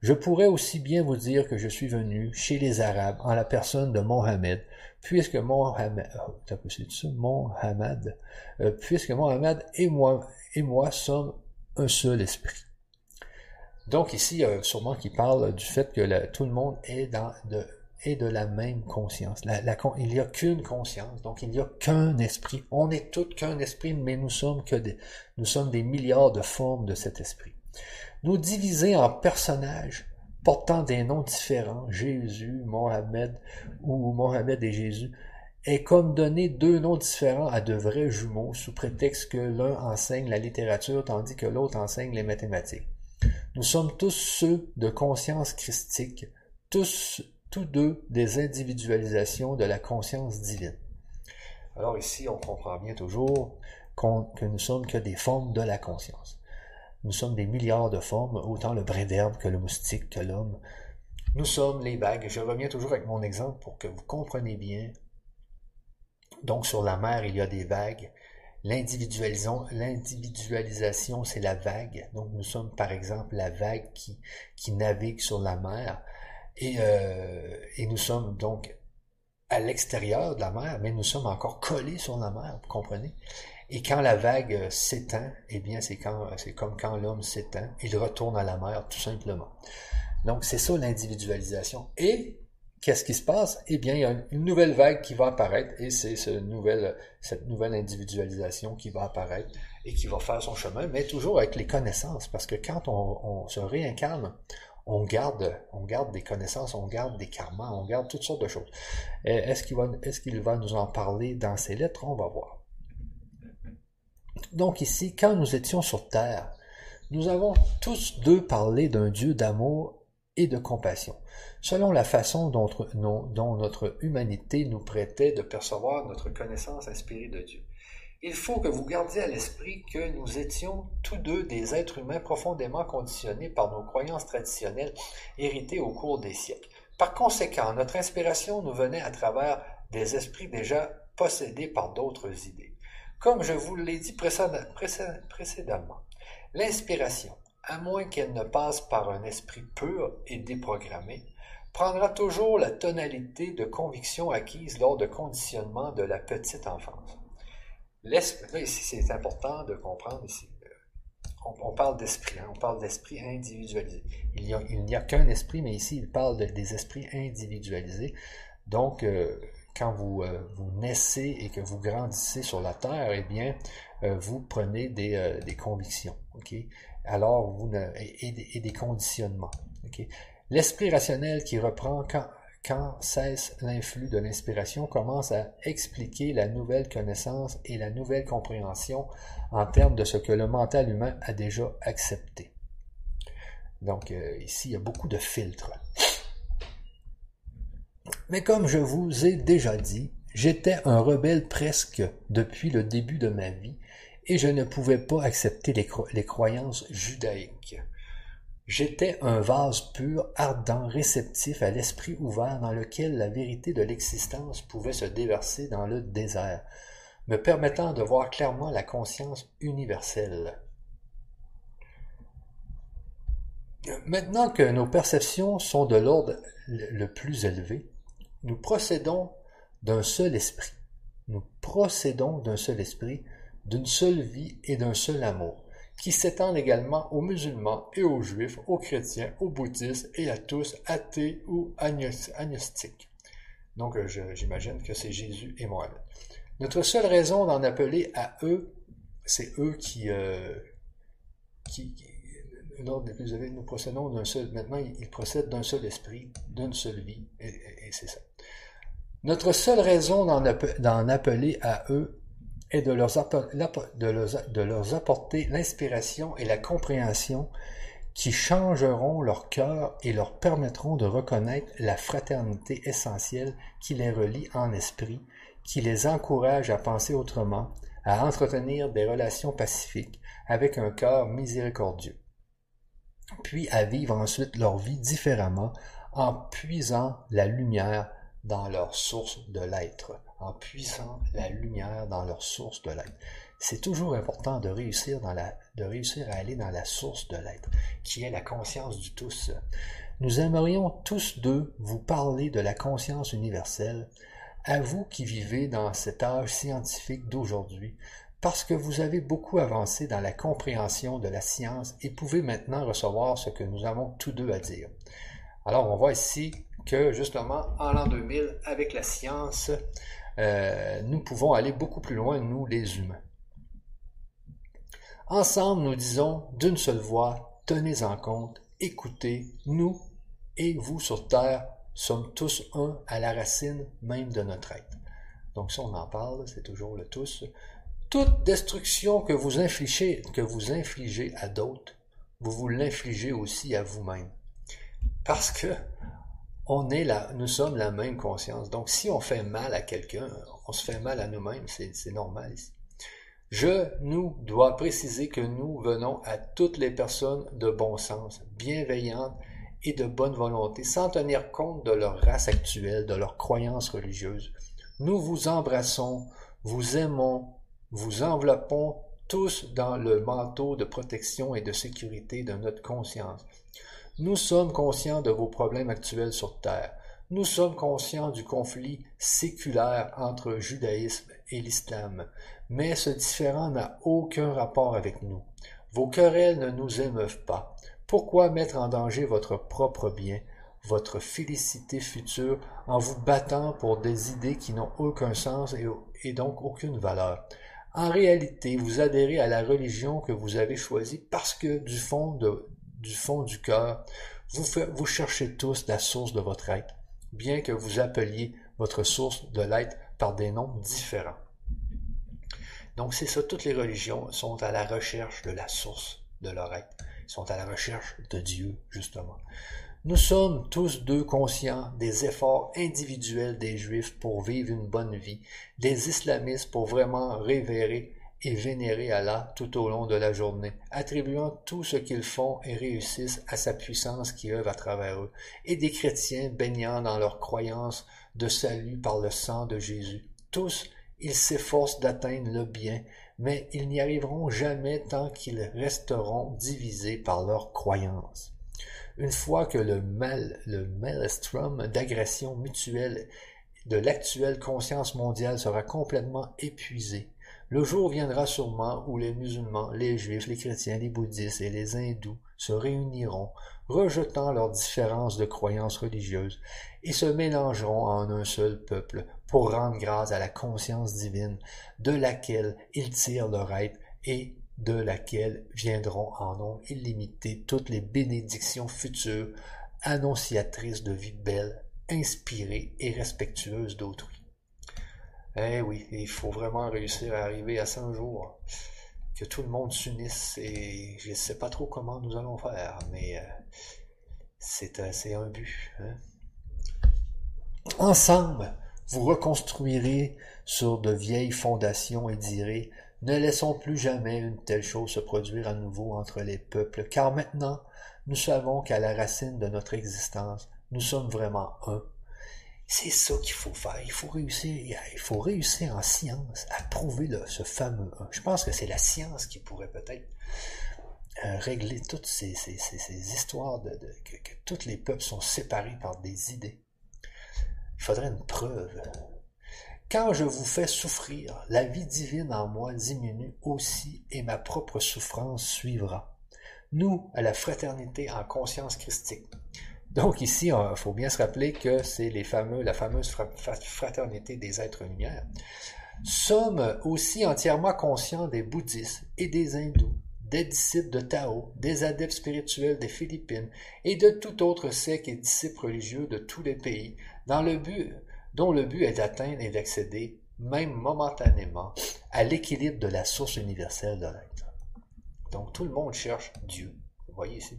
Je pourrais aussi bien vous dire que je suis venu chez les Arabes en la personne de Mohammed, puisque Mohammed, oh, euh, puisque Mohammed et moi sommes un seul esprit. Donc ici, euh, sûrement qu'il parle du fait que tout le monde est de, la même conscience. il n'y a qu'une conscience, donc il n'y a qu'un esprit. On est tous qu'un esprit, mais nous sommes des, nous sommes des milliards de formes de cet esprit. Nous diviser en personnages portant des noms différents, Jésus, Mohamed ou Mohamed et Jésus, est comme donner deux noms différents à de vrais jumeaux sous prétexte que l'un enseigne la littérature tandis que l'autre enseigne les mathématiques. Nous sommes tous ceux de conscience christique, tous, tous deux des individualisations de la conscience divine. Alors ici, on comprend bien toujours que nous sommes que des formes de la conscience. Nous sommes des milliards de formes, autant le brin d'herbe que le moustique, que l'homme. Nous sommes les vagues. Je reviens toujours avec mon exemple pour que vous compreniez bien. Donc sur la mer, il y a des vagues. L'individualisation, c'est la vague. Donc nous sommes par exemple la vague qui, qui navigue sur la mer et, euh, et nous sommes donc à l'extérieur de la mer, mais nous sommes encore collés sur la mer, vous comprenez? Et quand la vague s'étend, eh bien c'est quand c'est comme quand l'homme s'étend, il retourne à la mer tout simplement. Donc c'est ça l'individualisation. Et Qu'est-ce qui se passe? Eh bien, il y a une nouvelle vague qui va apparaître et c'est ce cette nouvelle individualisation qui va apparaître et qui va faire son chemin, mais toujours avec les connaissances, parce que quand on, se réincarne, on garde, des connaissances, on garde des karmas, on garde toutes sortes de choses. Est-ce qu'il va nous en parler dans ses lettres? On va voir. Donc ici, quand nous étions sur Terre, nous avons tous deux parlé d'un Dieu d'amour et de compassion, selon la façon dont, dont notre humanité nous prêtait de percevoir notre connaissance inspirée de Dieu il faut que vous gardiez à l'esprit que nous étions tous deux des êtres humains profondément conditionnés par nos croyances traditionnelles héritées au cours des siècles. Par conséquent, notre inspiration nous venait à travers des esprits déjà possédés par d'autres idées. Comme je vous l'ai dit précédemment, l'inspiration, à moins qu'elle ne passe par un esprit pur et déprogrammé, prendra toujours la tonalité de conviction acquise lors de conditionnement de la petite enfance. Là, ici, c'est important de comprendre ici. Euh, on, parle d'esprit, hein, on parle d'esprit individualisé. Il n'y a, qu'un esprit, mais ici, il parle des esprits individualisés. Donc, euh, quand vous, euh, vous naissez et que vous grandissez sur la terre, eh bien, vous prenez des, des convictions, ok? Alors, vous et, des conditionnements? L'esprit rationnel qui reprend quand, quand cesse l'influx de l'inspiration, commence à expliquer la nouvelle connaissance et la nouvelle compréhension en termes de ce que le mental humain a déjà accepté. Donc euh, ici, il y a beaucoup de filtres. Mais comme je vous ai déjà dit, j'étais un rebelle presque depuis le début de ma vie et je ne pouvais pas accepter les croyances judaïques. J'étais un vase pur, ardent, réceptif à l'esprit ouvert dans lequel la vérité de l'existence pouvait se déverser dans le désert, me permettant de voir clairement la conscience universelle. Maintenant que nos perceptions sont de l'ordre le plus élevé, nous procédons d'un seul esprit. Nous procédons d'un seul esprit, d'une seule vie et d'un seul amour qui s'étendent également aux musulmans et aux juifs, aux chrétiens, aux bouddhistes et à tous athées ou agnostiques. Donc euh, j'imagine que c'est Jésus et Mohamed. Notre seule raison d'en appeler à eux, c'est eux qui, euh, nous procédons d'un seul, maintenant ils procèdent d'un seul esprit, d'une seule vie, et c'est ça. Notre seule raison d'en appeler à eux et de leur, apporter l'inspiration et la compréhension qui changeront leur cœur et leur permettront de reconnaître la fraternité essentielle qui les relie en esprit, qui les encourage à penser autrement, à entretenir des relations pacifiques avec un cœur miséricordieux, puis à vivre ensuite leur vie différemment en puisant la lumière dans leur source de l'être en puisant la lumière dans leur source de l'être. C'est toujours important de réussir, à aller dans la source de l'être, qui est la conscience du tous. Nous aimerions tous deux vous parler de la conscience universelle, à vous qui vivez dans cet âge scientifique d'aujourd'hui, parce que vous avez beaucoup avancé dans la compréhension de la science et pouvez maintenant recevoir ce que nous avons tous deux à dire. Alors on voit ici que justement en l'an 2000, avec la science, euh, nous pouvons aller beaucoup plus loin, nous les humains. Ensemble, nous disons d'une seule voix, tenez en compte, écoutez, nous et vous sur Terre sommes tous un à la racine même de notre être. Donc si on en parle, c'est toujours le tous. Toute destruction que vous infligez, que vous infligez à d'autres, vous vous l'infligez aussi à vous-même. Parce que on est là, nous sommes la même conscience. Donc, si on fait mal à quelqu'un, on se fait mal à nous-mêmes, c'est normal ici. Je nous dois préciser que nous venons à toutes les personnes de bon sens, bienveillantes et de bonne volonté, sans tenir compte de leur race actuelle, de leurs croyances religieuses. Nous vous embrassons, vous aimons, vous enveloppons tous dans le manteau de protection et de sécurité de notre conscience. Nous sommes conscients de vos problèmes actuels sur Terre. Nous sommes conscients du conflit séculaire entre le judaïsme et l'islam, mais ce différent n'a aucun rapport avec nous. Vos querelles ne nous émeuvent pas. Pourquoi mettre en danger votre propre bien, votre félicité future, en vous battant pour des idées qui n'ont aucun sens et, et donc aucune valeur? En réalité, vous adhérez à la religion que vous avez choisie parce que du fond de, du fond du cœur, Vous, cherchez tous la source de votre être, bien que vous appeliez votre source de l'être par des noms différents. Donc c'est ça, toutes les religions sont à la recherche de la source de leur être, sont à la recherche de Dieu, justement. Nous sommes tous deux conscients des efforts individuels des Juifs pour vivre une bonne vie, des islamistes pour vraiment révérer et vénérer Allah tout au long de la journée, attribuant tout ce qu'ils font et réussissent à sa puissance qui œuvre à travers eux, et des chrétiens baignant dans leur croyance de salut par le sang de Jésus. Tous, ils s'efforcent d'atteindre le bien, mais ils n'y arriveront jamais tant qu'ils resteront divisés par leur croyance. Une fois que le mal, le maelstrom d'agression mutuelle de l'actuelle conscience mondiale sera complètement épuisé, le jour viendra sûrement où les musulmans, les juifs, les chrétiens, les bouddhistes et les hindous se réuniront, rejetant leurs différences de croyances religieuses, et se mélangeront en un seul peuple pour rendre grâce à la conscience divine de laquelle ils tirent leur être et de laquelle viendront en nom illimité toutes les bénédictions futures, annonciatrices de vie belle, inspirée et respectueuse d'autrui. Eh oui, il faut vraiment réussir à arriver à 100 jours, que tout le monde s'unisse et je ne sais pas trop comment nous allons faire, mais euh, c'est un but. Hein. Ensemble, vous reconstruirez sur de vieilles fondations et direz ne laissons plus jamais une telle chose se produire à nouveau entre les peuples, car maintenant nous savons qu'à la racine de notre existence, nous sommes vraiment un. C'est ça qu'il faut faire. Il faut réussir, en science à prouver ce fameux. Je pense que c'est la science qui pourrait peut-être euh, régler toutes ces, histoires de, que, que tous les peuples sont séparés par des idées. Il faudrait une preuve. Quand je vous fais souffrir, la vie divine en moi diminue aussi et ma propre souffrance suivra. Nous, à la fraternité en conscience christique. Donc ici, il faut bien se rappeler que c'est la fameuse fraternité des êtres lumière. Sommes aussi entièrement conscients des bouddhistes et des hindous, des disciples de Tao, des adeptes spirituels des Philippines et de tout autre secte et disciples religieux de tous les pays, dans le but dont le but est d'atteindre et d'accéder, même momentanément, à l'équilibre de la source universelle de l'être. Donc tout le monde cherche Dieu. Vous voyez ici?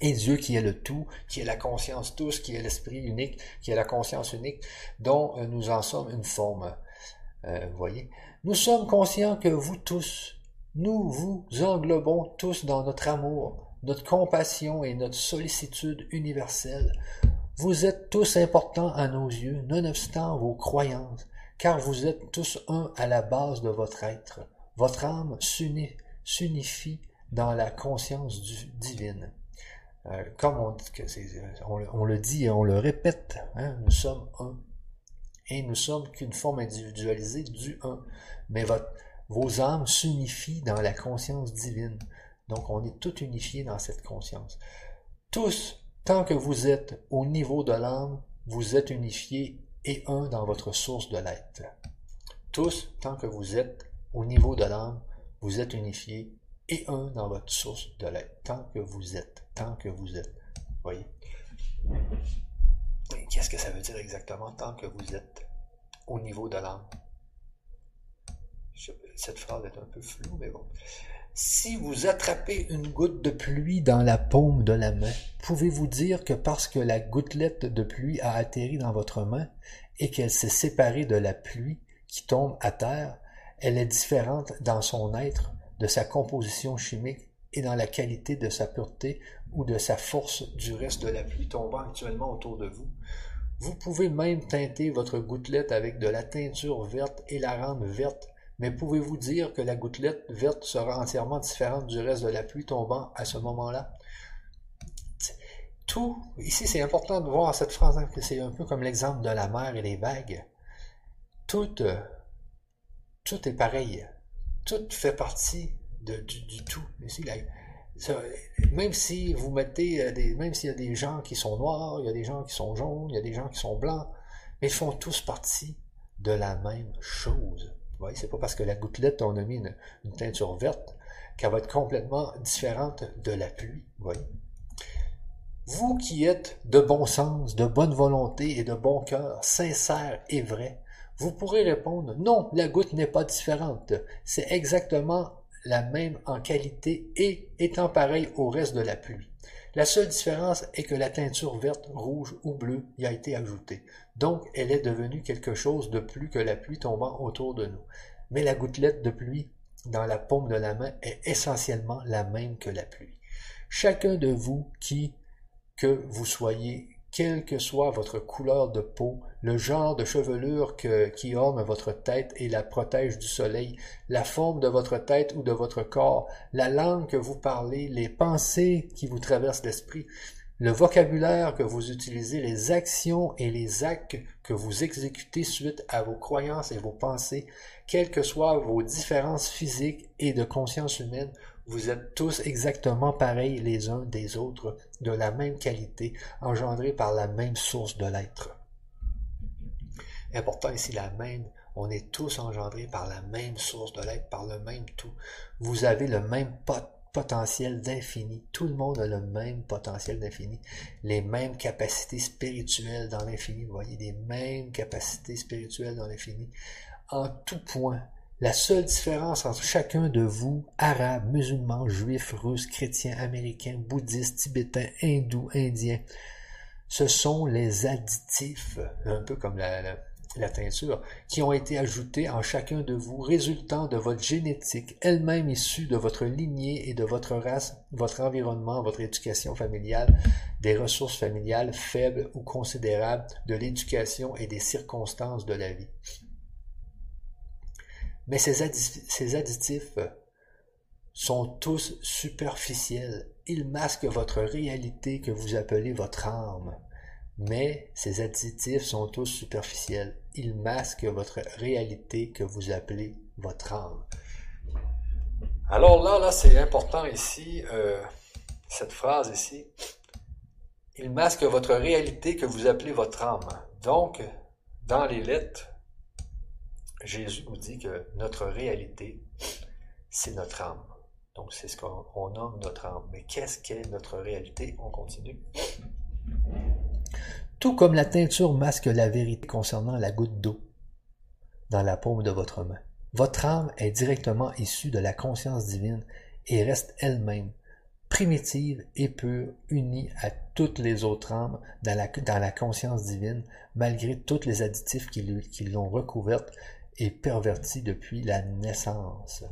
Et Dieu qui est le tout, qui est la conscience tous, qui est l'esprit unique, qui est la conscience unique, dont euh, nous en sommes une forme. Euh, voyez? Nous sommes conscients que vous tous, nous vous englobons tous dans notre amour, notre compassion et notre sollicitude universelle. Vous êtes tous importants à nos yeux, nonobstant vos croyances, car vous êtes tous un à la base de votre être. Votre âme s'unifie dans la conscience divine. Euh, comme on, le dit et on le répète, hein, nous sommes un. Et nous sommes qu'une forme individualisée du un. Mais vos âmes s'unifient dans la conscience divine. Donc on est tous unifiés dans cette conscience. Tous Tant que vous êtes au niveau de l'âme, vous êtes unifiés et un dans votre source de l'être. Tous, tant que vous êtes au niveau de l'âme, vous êtes unifiés et un dans votre source de l'être. Tant que vous êtes, tant que vous êtes. Voyez? Qu'est-ce que ça veut dire exactement tant que vous êtes au niveau de l'âme? Cette phrase est un peu floue, mais bon. Si vous attrapez une goutte de pluie dans la paume de la main, pouvez-vous dire que parce que la gouttelette de pluie a atterri dans votre main et qu'elle s'est séparée de la pluie qui tombe à terre, elle est différente dans son être, de sa composition chimique et dans la qualité de sa pureté ou de sa force du reste de la pluie tombant actuellement autour de vous. Vous pouvez même teinter votre gouttelette avec de la teinture verte et la rendre verte mais pouvez-vous dire que la gouttelette verte sera entièrement différente du reste de la pluie tombant à ce moment-là? Tout, ici c'est important de voir cette phrase, hein, c'est un peu comme l'exemple de la mer et les vagues. Tout, euh, tout est pareil. Tout fait partie du, tout. même si vous mettez euh, des, même s'il y a des gens qui sont noirs, il y a des gens qui sont jaunes, il y a des gens qui sont blancs, ils font tous partie de la même chose c'est pas parce que la gouttelette, on a mis une, teinture verte qu'elle va être complètement différente de la pluie. Vous qui êtes de bon sens, de bonne volonté et de bon cœur, sincère et vrai, vous pourrez répondre non, la goutte n'est pas différente. C'est exactement la même en qualité et étant pareille au reste de la pluie. La seule différence est que la teinture verte, rouge ou bleue y a été ajoutée. Donc, elle est devenue quelque chose de plus que la pluie tombant autour de nous. Mais la gouttelette de pluie dans la paume de la main est essentiellement la même que la pluie. Chacun de vous qui, que vous soyez quelle que soit votre couleur de peau, le genre de chevelure qui orne votre tête et la protège du soleil, la forme de votre tête ou de votre corps, la langue que vous parlez, les pensées qui vous traversent l'esprit, le vocabulaire que vous utilisez, les actions et les actes que vous exécutez suite à vos croyances et vos pensées, quelles que soient vos différences physiques et de conscience humaine, vous êtes tous exactement pareils les uns des autres, de la même qualité, engendrés par la même source de l'être. Important ici la même, on est tous engendrés par la même source de l'être, par le même tout. Vous avez le même potentiel d'infini. Tout le monde a le même potentiel d'infini. Les mêmes capacités spirituelles dans l'infini. Vous voyez, les mêmes capacités spirituelles dans l'infini. En tout point, la seule différence entre chacun de vous, arabes, musulmans, juifs, russes, chrétiens, américains, bouddhistes, tibétains, hindous, indiens, ce sont les additifs, un peu comme la, teinture, qui ont été ajoutés en chacun de vous, résultant de votre génétique, elle-même issue de votre lignée et de votre race, votre environnement, votre éducation familiale, des ressources familiales faibles ou considérables, de l'éducation et des circonstances de la vie. Mais ces, additifs sont tous superficiels. Ils masquent votre réalité que vous appelez votre âme. Mais ces additifs sont tous superficiels. Ils masquent votre réalité que vous appelez votre âme. Alors là, là, c'est important ici, euh, cette phrase ici. Il masque votre réalité que vous appelez votre âme. Donc, dans les lettres, Jésus nous dit que notre réalité, c'est notre âme. Donc, c'est ce qu'on nomme notre âme. Mais qu'est-ce qu'est notre réalité? On continue. Tout comme la teinture masque la vérité concernant la goutte d'eau dans la paume de votre main. Votre âme est directement issue de la conscience divine et reste elle-même primitive et pure, unie à toutes les autres âmes dans la, conscience divine, malgré tous les additifs qui l'ont recouverte est perverti depuis la naissance.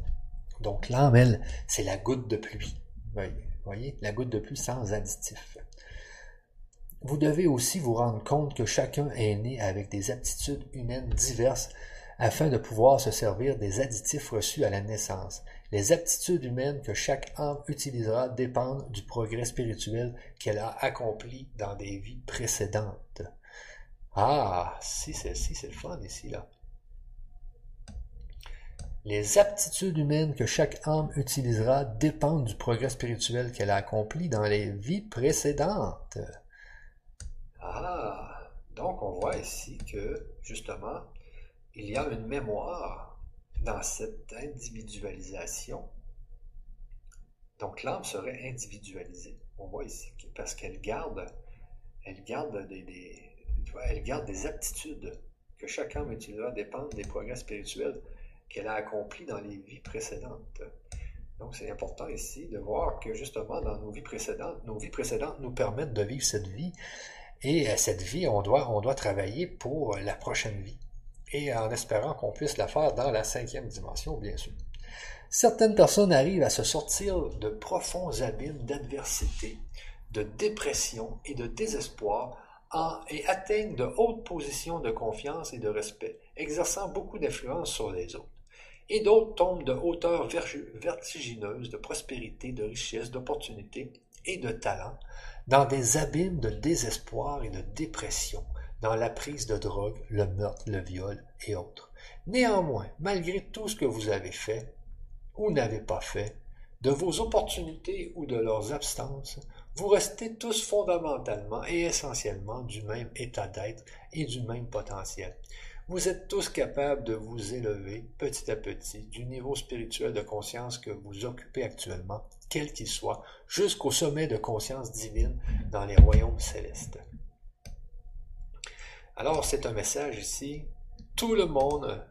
Donc l'âme, elle, c'est la goutte de pluie. Voyez, voyez, la goutte de pluie sans additif. Vous devez aussi vous rendre compte que chacun est né avec des aptitudes humaines diverses afin de pouvoir se servir des additifs reçus à la naissance. Les aptitudes humaines que chaque âme utilisera dépendent du progrès spirituel qu'elle a accompli dans des vies précédentes. Ah, si, c'est si, c'est le fun ici, là. Les aptitudes humaines que chaque âme utilisera dépendent du progrès spirituel qu'elle a accompli dans les vies précédentes. Ah, donc on voit ici que, justement, il y a une mémoire dans cette individualisation. Donc l'âme serait individualisée. On voit ici, parce qu'elle garde, elle garde des, elle garde des aptitudes que chaque âme utilisera dépendent des progrès spirituels qu'elle a accompli dans les vies précédentes. Donc, c'est important ici de voir que justement, dans nos vies précédentes, nos vies précédentes nous permettent de vivre cette vie. Et cette vie, on doit, on doit travailler pour la prochaine vie. Et en espérant qu'on puisse la faire dans la cinquième dimension, bien sûr. Certaines personnes arrivent à se sortir de profonds abîmes d'adversité, de dépression et de désespoir et atteignent de hautes positions de confiance et de respect, exerçant beaucoup d'influence sur les autres et d'autres tombent de hauteurs vertigineuses de prospérité, de richesse, d'opportunité et de talent, dans des abîmes de désespoir et de dépression, dans la prise de drogue, le meurtre, le viol et autres. Néanmoins, malgré tout ce que vous avez fait ou n'avez pas fait, de vos opportunités ou de leurs absences, vous restez tous fondamentalement et essentiellement du même état d'être et du même potentiel. Vous êtes tous capables de vous élever petit à petit du niveau spirituel de conscience que vous occupez actuellement, quel qu'il soit, jusqu'au sommet de conscience divine dans les royaumes célestes. Alors c'est un message ici, tout le monde,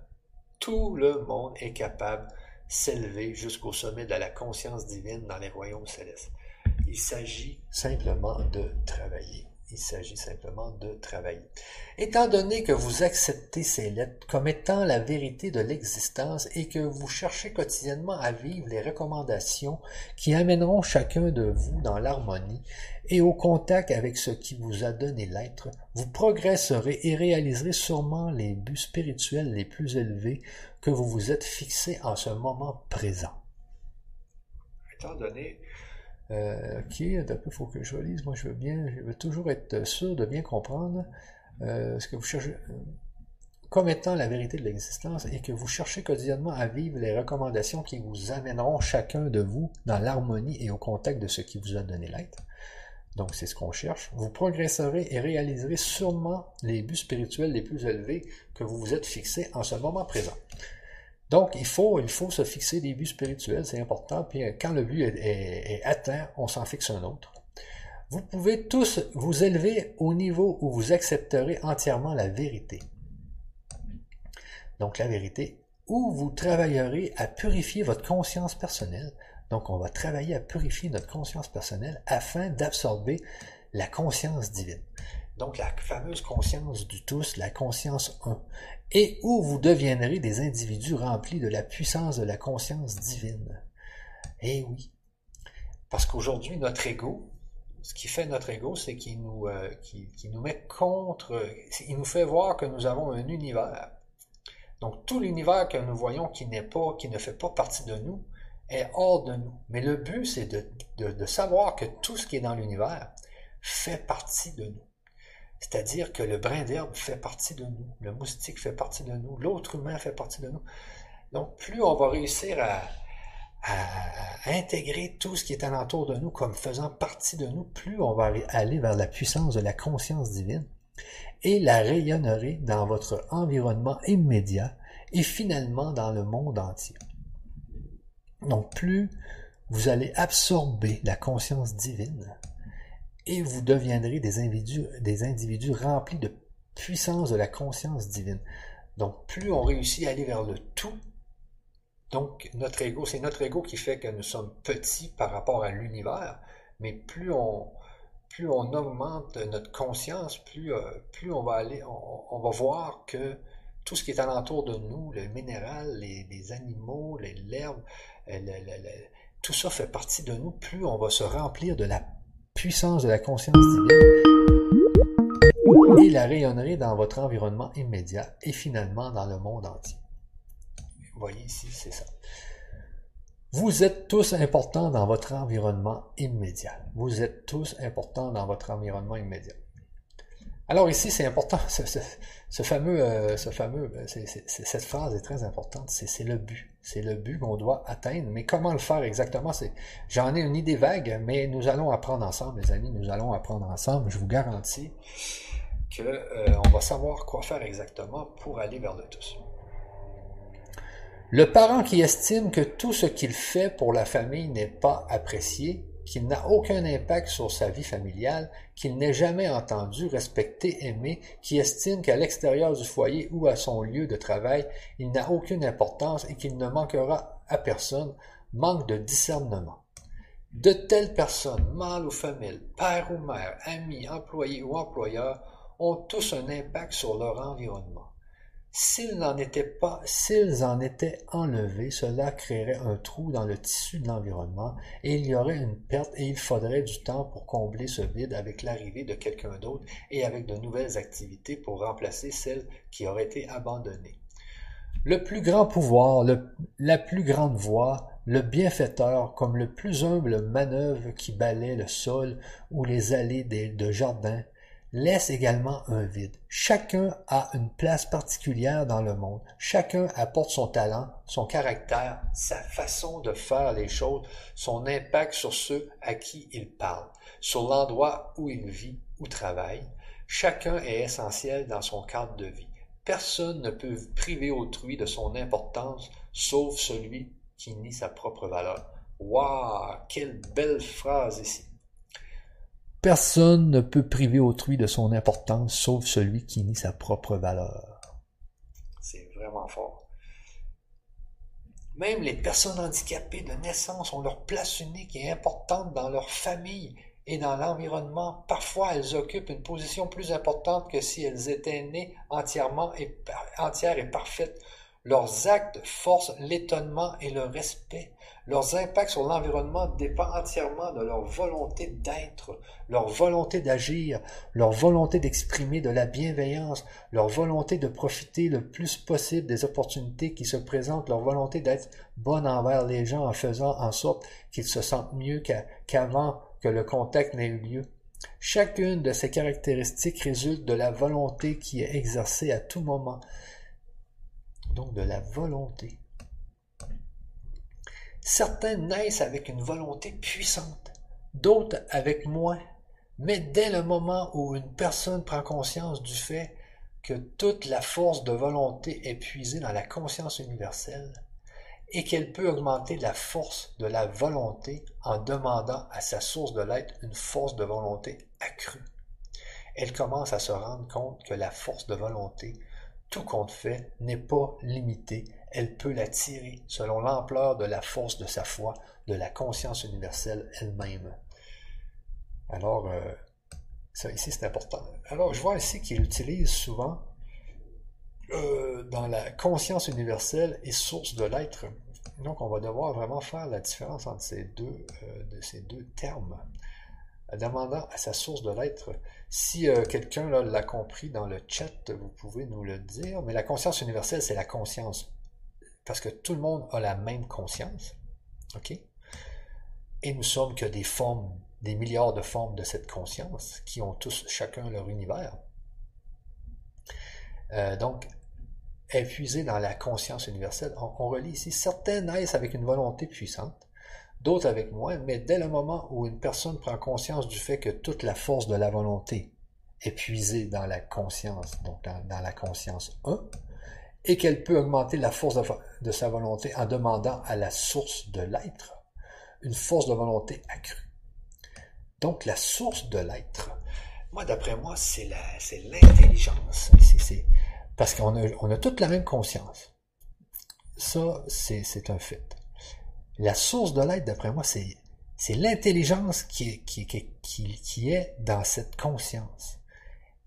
tout le monde est capable s'élever jusqu'au sommet de la conscience divine dans les royaumes célestes. Il s'agit simplement de travailler. Il s'agit simplement de travailler. Étant donné que vous acceptez ces lettres comme étant la vérité de l'existence et que vous cherchez quotidiennement à vivre les recommandations qui amèneront chacun de vous dans l'harmonie et au contact avec ce qui vous a donné l'être, vous progresserez et réaliserez sûrement les buts spirituels les plus élevés que vous vous êtes fixés en ce moment présent. Étant donné euh, ok, il faut que je relise. Moi, je veux bien, je veux toujours être sûr de bien comprendre euh, ce que vous cherchez euh, comme étant la vérité de l'existence et que vous cherchez quotidiennement à vivre les recommandations qui vous amèneront chacun de vous dans l'harmonie et au contact de ce qui vous a donné l'être. Donc, c'est ce qu'on cherche. Vous progresserez et réaliserez sûrement les buts spirituels les plus élevés que vous vous êtes fixés en ce moment présent. Donc, il faut, il faut se fixer des buts spirituels, c'est important. Puis euh, quand le but est, atteint, on s'en fixe un autre. Vous pouvez tous vous élever au niveau où vous accepterez entièrement la vérité. Donc la vérité, où vous travaillerez à purifier votre conscience personnelle. Donc on va travailler à purifier notre conscience personnelle afin d'absorber la conscience divine. Donc la fameuse conscience du tous, la conscience 1 et où vous deviendrez des individus remplis de la puissance de la conscience divine. Eh oui. Parce qu'aujourd'hui, notre ego, ce qui fait notre ego, c'est qu'il nous, euh, met contre, il nous fait voir que nous avons un univers. Donc tout l'univers que nous voyons qui n'est pas, qui ne fait pas partie de nous, est hors de nous. Mais le but, c'est de savoir que tout ce qui est dans l'univers fait partie de nous. C'est-à-dire que le brin d'herbe fait partie de nous, le moustique fait partie de nous, l'autre humain fait partie de nous. Donc, plus on va réussir à, intégrer tout ce qui est alentour de nous comme faisant partie de nous, plus on va aller vers la puissance de la conscience divine et la rayonnerait dans votre environnement immédiat et finalement dans le monde entier. Donc, plus vous allez absorber la conscience divine, et vous deviendrez des individus, des individus remplis de puissance de la conscience divine. Donc, plus on réussit à aller vers le tout, donc notre ego, c'est notre ego qui fait que nous sommes petits par rapport à l'univers, mais plus on, plus on augmente notre conscience, plus, euh, plus on va aller, on, va voir que tout ce qui est alentour de nous, le minéral, les, animaux, l'herbe, tout ça fait partie de nous, plus on va se remplir de la puissance de la conscience divine et la rayonnerie dans votre environnement immédiat et finalement dans le monde entier. Vous voyez ici, c'est ça. Vous êtes tous importants dans votre environnement immédiat. Vous êtes tous importants dans votre environnement immédiat. Alors ici, c'est important, ce, fameux, euh, euh, cette phrase est très importante, c'est le but. C'est le but qu'on doit atteindre. Mais comment le faire exactement? J'en ai une idée vague, mais nous allons apprendre ensemble, les amis, nous allons apprendre ensemble. Je vous garantis qu'on euh, va savoir quoi faire exactement pour aller vers le tous. Le parent qui estime que tout ce qu'il fait pour la famille n'est pas apprécié qu'il n'a aucun impact sur sa vie familiale, qu'il n'est jamais entendu, respecté, aimé, qui estime qu'à l'extérieur du foyer ou à son lieu de travail, il n'a aucune importance et qu'il ne manquera à personne, manque de discernement. De telles personnes, mâles ou femelles, père ou mère, amis, employés ou employeurs, ont tous un impact sur leur environnement. S'ils n'en étaient pas, s'ils en étaient enlevés, cela créerait un trou dans le tissu de l'environnement et il y aurait une perte et il faudrait du temps pour combler ce vide avec l'arrivée de quelqu'un d'autre et avec de nouvelles activités pour remplacer celles qui auraient été abandonnées. Le plus grand pouvoir, la plus grande voix, le bienfaiteur comme le plus humble manœuvre qui balaie le sol ou les allées de jardin, laisse également un vide. Chacun a une place particulière dans le monde. Chacun apporte son talent, son caractère, sa façon de faire les choses, son impact sur ceux à qui il parle, sur l'endroit où il vit ou travaille. Chacun est essentiel dans son cadre de vie. Personne ne peut priver autrui de son importance, sauf celui qui nie sa propre valeur. Waouh, quelle belle phrase ici. Personne ne peut priver autrui de son importance, sauf celui qui nie sa propre valeur. C'est vraiment fort. Même les personnes handicapées de naissance ont leur place unique et importante dans leur famille et dans l'environnement. Parfois, elles occupent une position plus importante que si elles étaient nées entièrement et, entières et parfaites. Leurs actes forcent l'étonnement et le respect. Leurs impacts sur l'environnement dépendent entièrement de leur volonté d'être, leur volonté d'agir, leur volonté d'exprimer de la bienveillance, leur volonté de profiter le plus possible des opportunités qui se présentent, leur volonté d'être bonne envers les gens en faisant en sorte qu'ils se sentent mieux qu'avant que le contact n'ait eu lieu. Chacune de ces caractéristiques résulte de la volonté qui est exercée à tout moment. Donc de la volonté. Certains naissent avec une volonté puissante, d'autres avec moins. Mais dès le moment où une personne prend conscience du fait que toute la force de volonté est puisée dans la conscience universelle, et qu'elle peut augmenter la force de la volonté en demandant à sa source de l'être une force de volonté accrue. Elle commence à se rendre compte que la force de volonté, tout compte fait, n'est pas limitée elle peut la tirer selon l'ampleur de la force de sa foi, de la conscience universelle elle-même. Alors, euh, ça ici c'est important. Alors, je vois ici qu'il utilise souvent euh, dans la conscience universelle et source de l'être. Donc, on va devoir vraiment faire la différence entre ces deux, euh, de ces deux termes. Demandant à sa source de l'être. Si quelqu'un l'a compris dans le chat, vous pouvez nous le dire. Mais la conscience universelle, c'est la conscience parce que tout le monde a la même conscience. Et nous sommes que des formes, des milliards de formes de cette conscience qui ont tous chacun leur univers. Euh, donc, épuisé dans la conscience universelle, on, relit ici, certains naissent avec une volonté puissante, d'autres avec moins, mais dès le moment où une personne prend conscience du fait que toute la force de la volonté est puisée dans la conscience, donc dans la conscience 1, et qu'elle peut augmenter la force de, sa volonté en demandant à la source de l'être une force de volonté accrue. Donc la source de l'être, moi d'après moi, c'est l'intelligence. Parce qu'on a, a toute la même conscience. Ça, c'est un fait. La source de l'être, d'après moi, c'est l'intelligence qui, qui, qui, qui est dans cette conscience.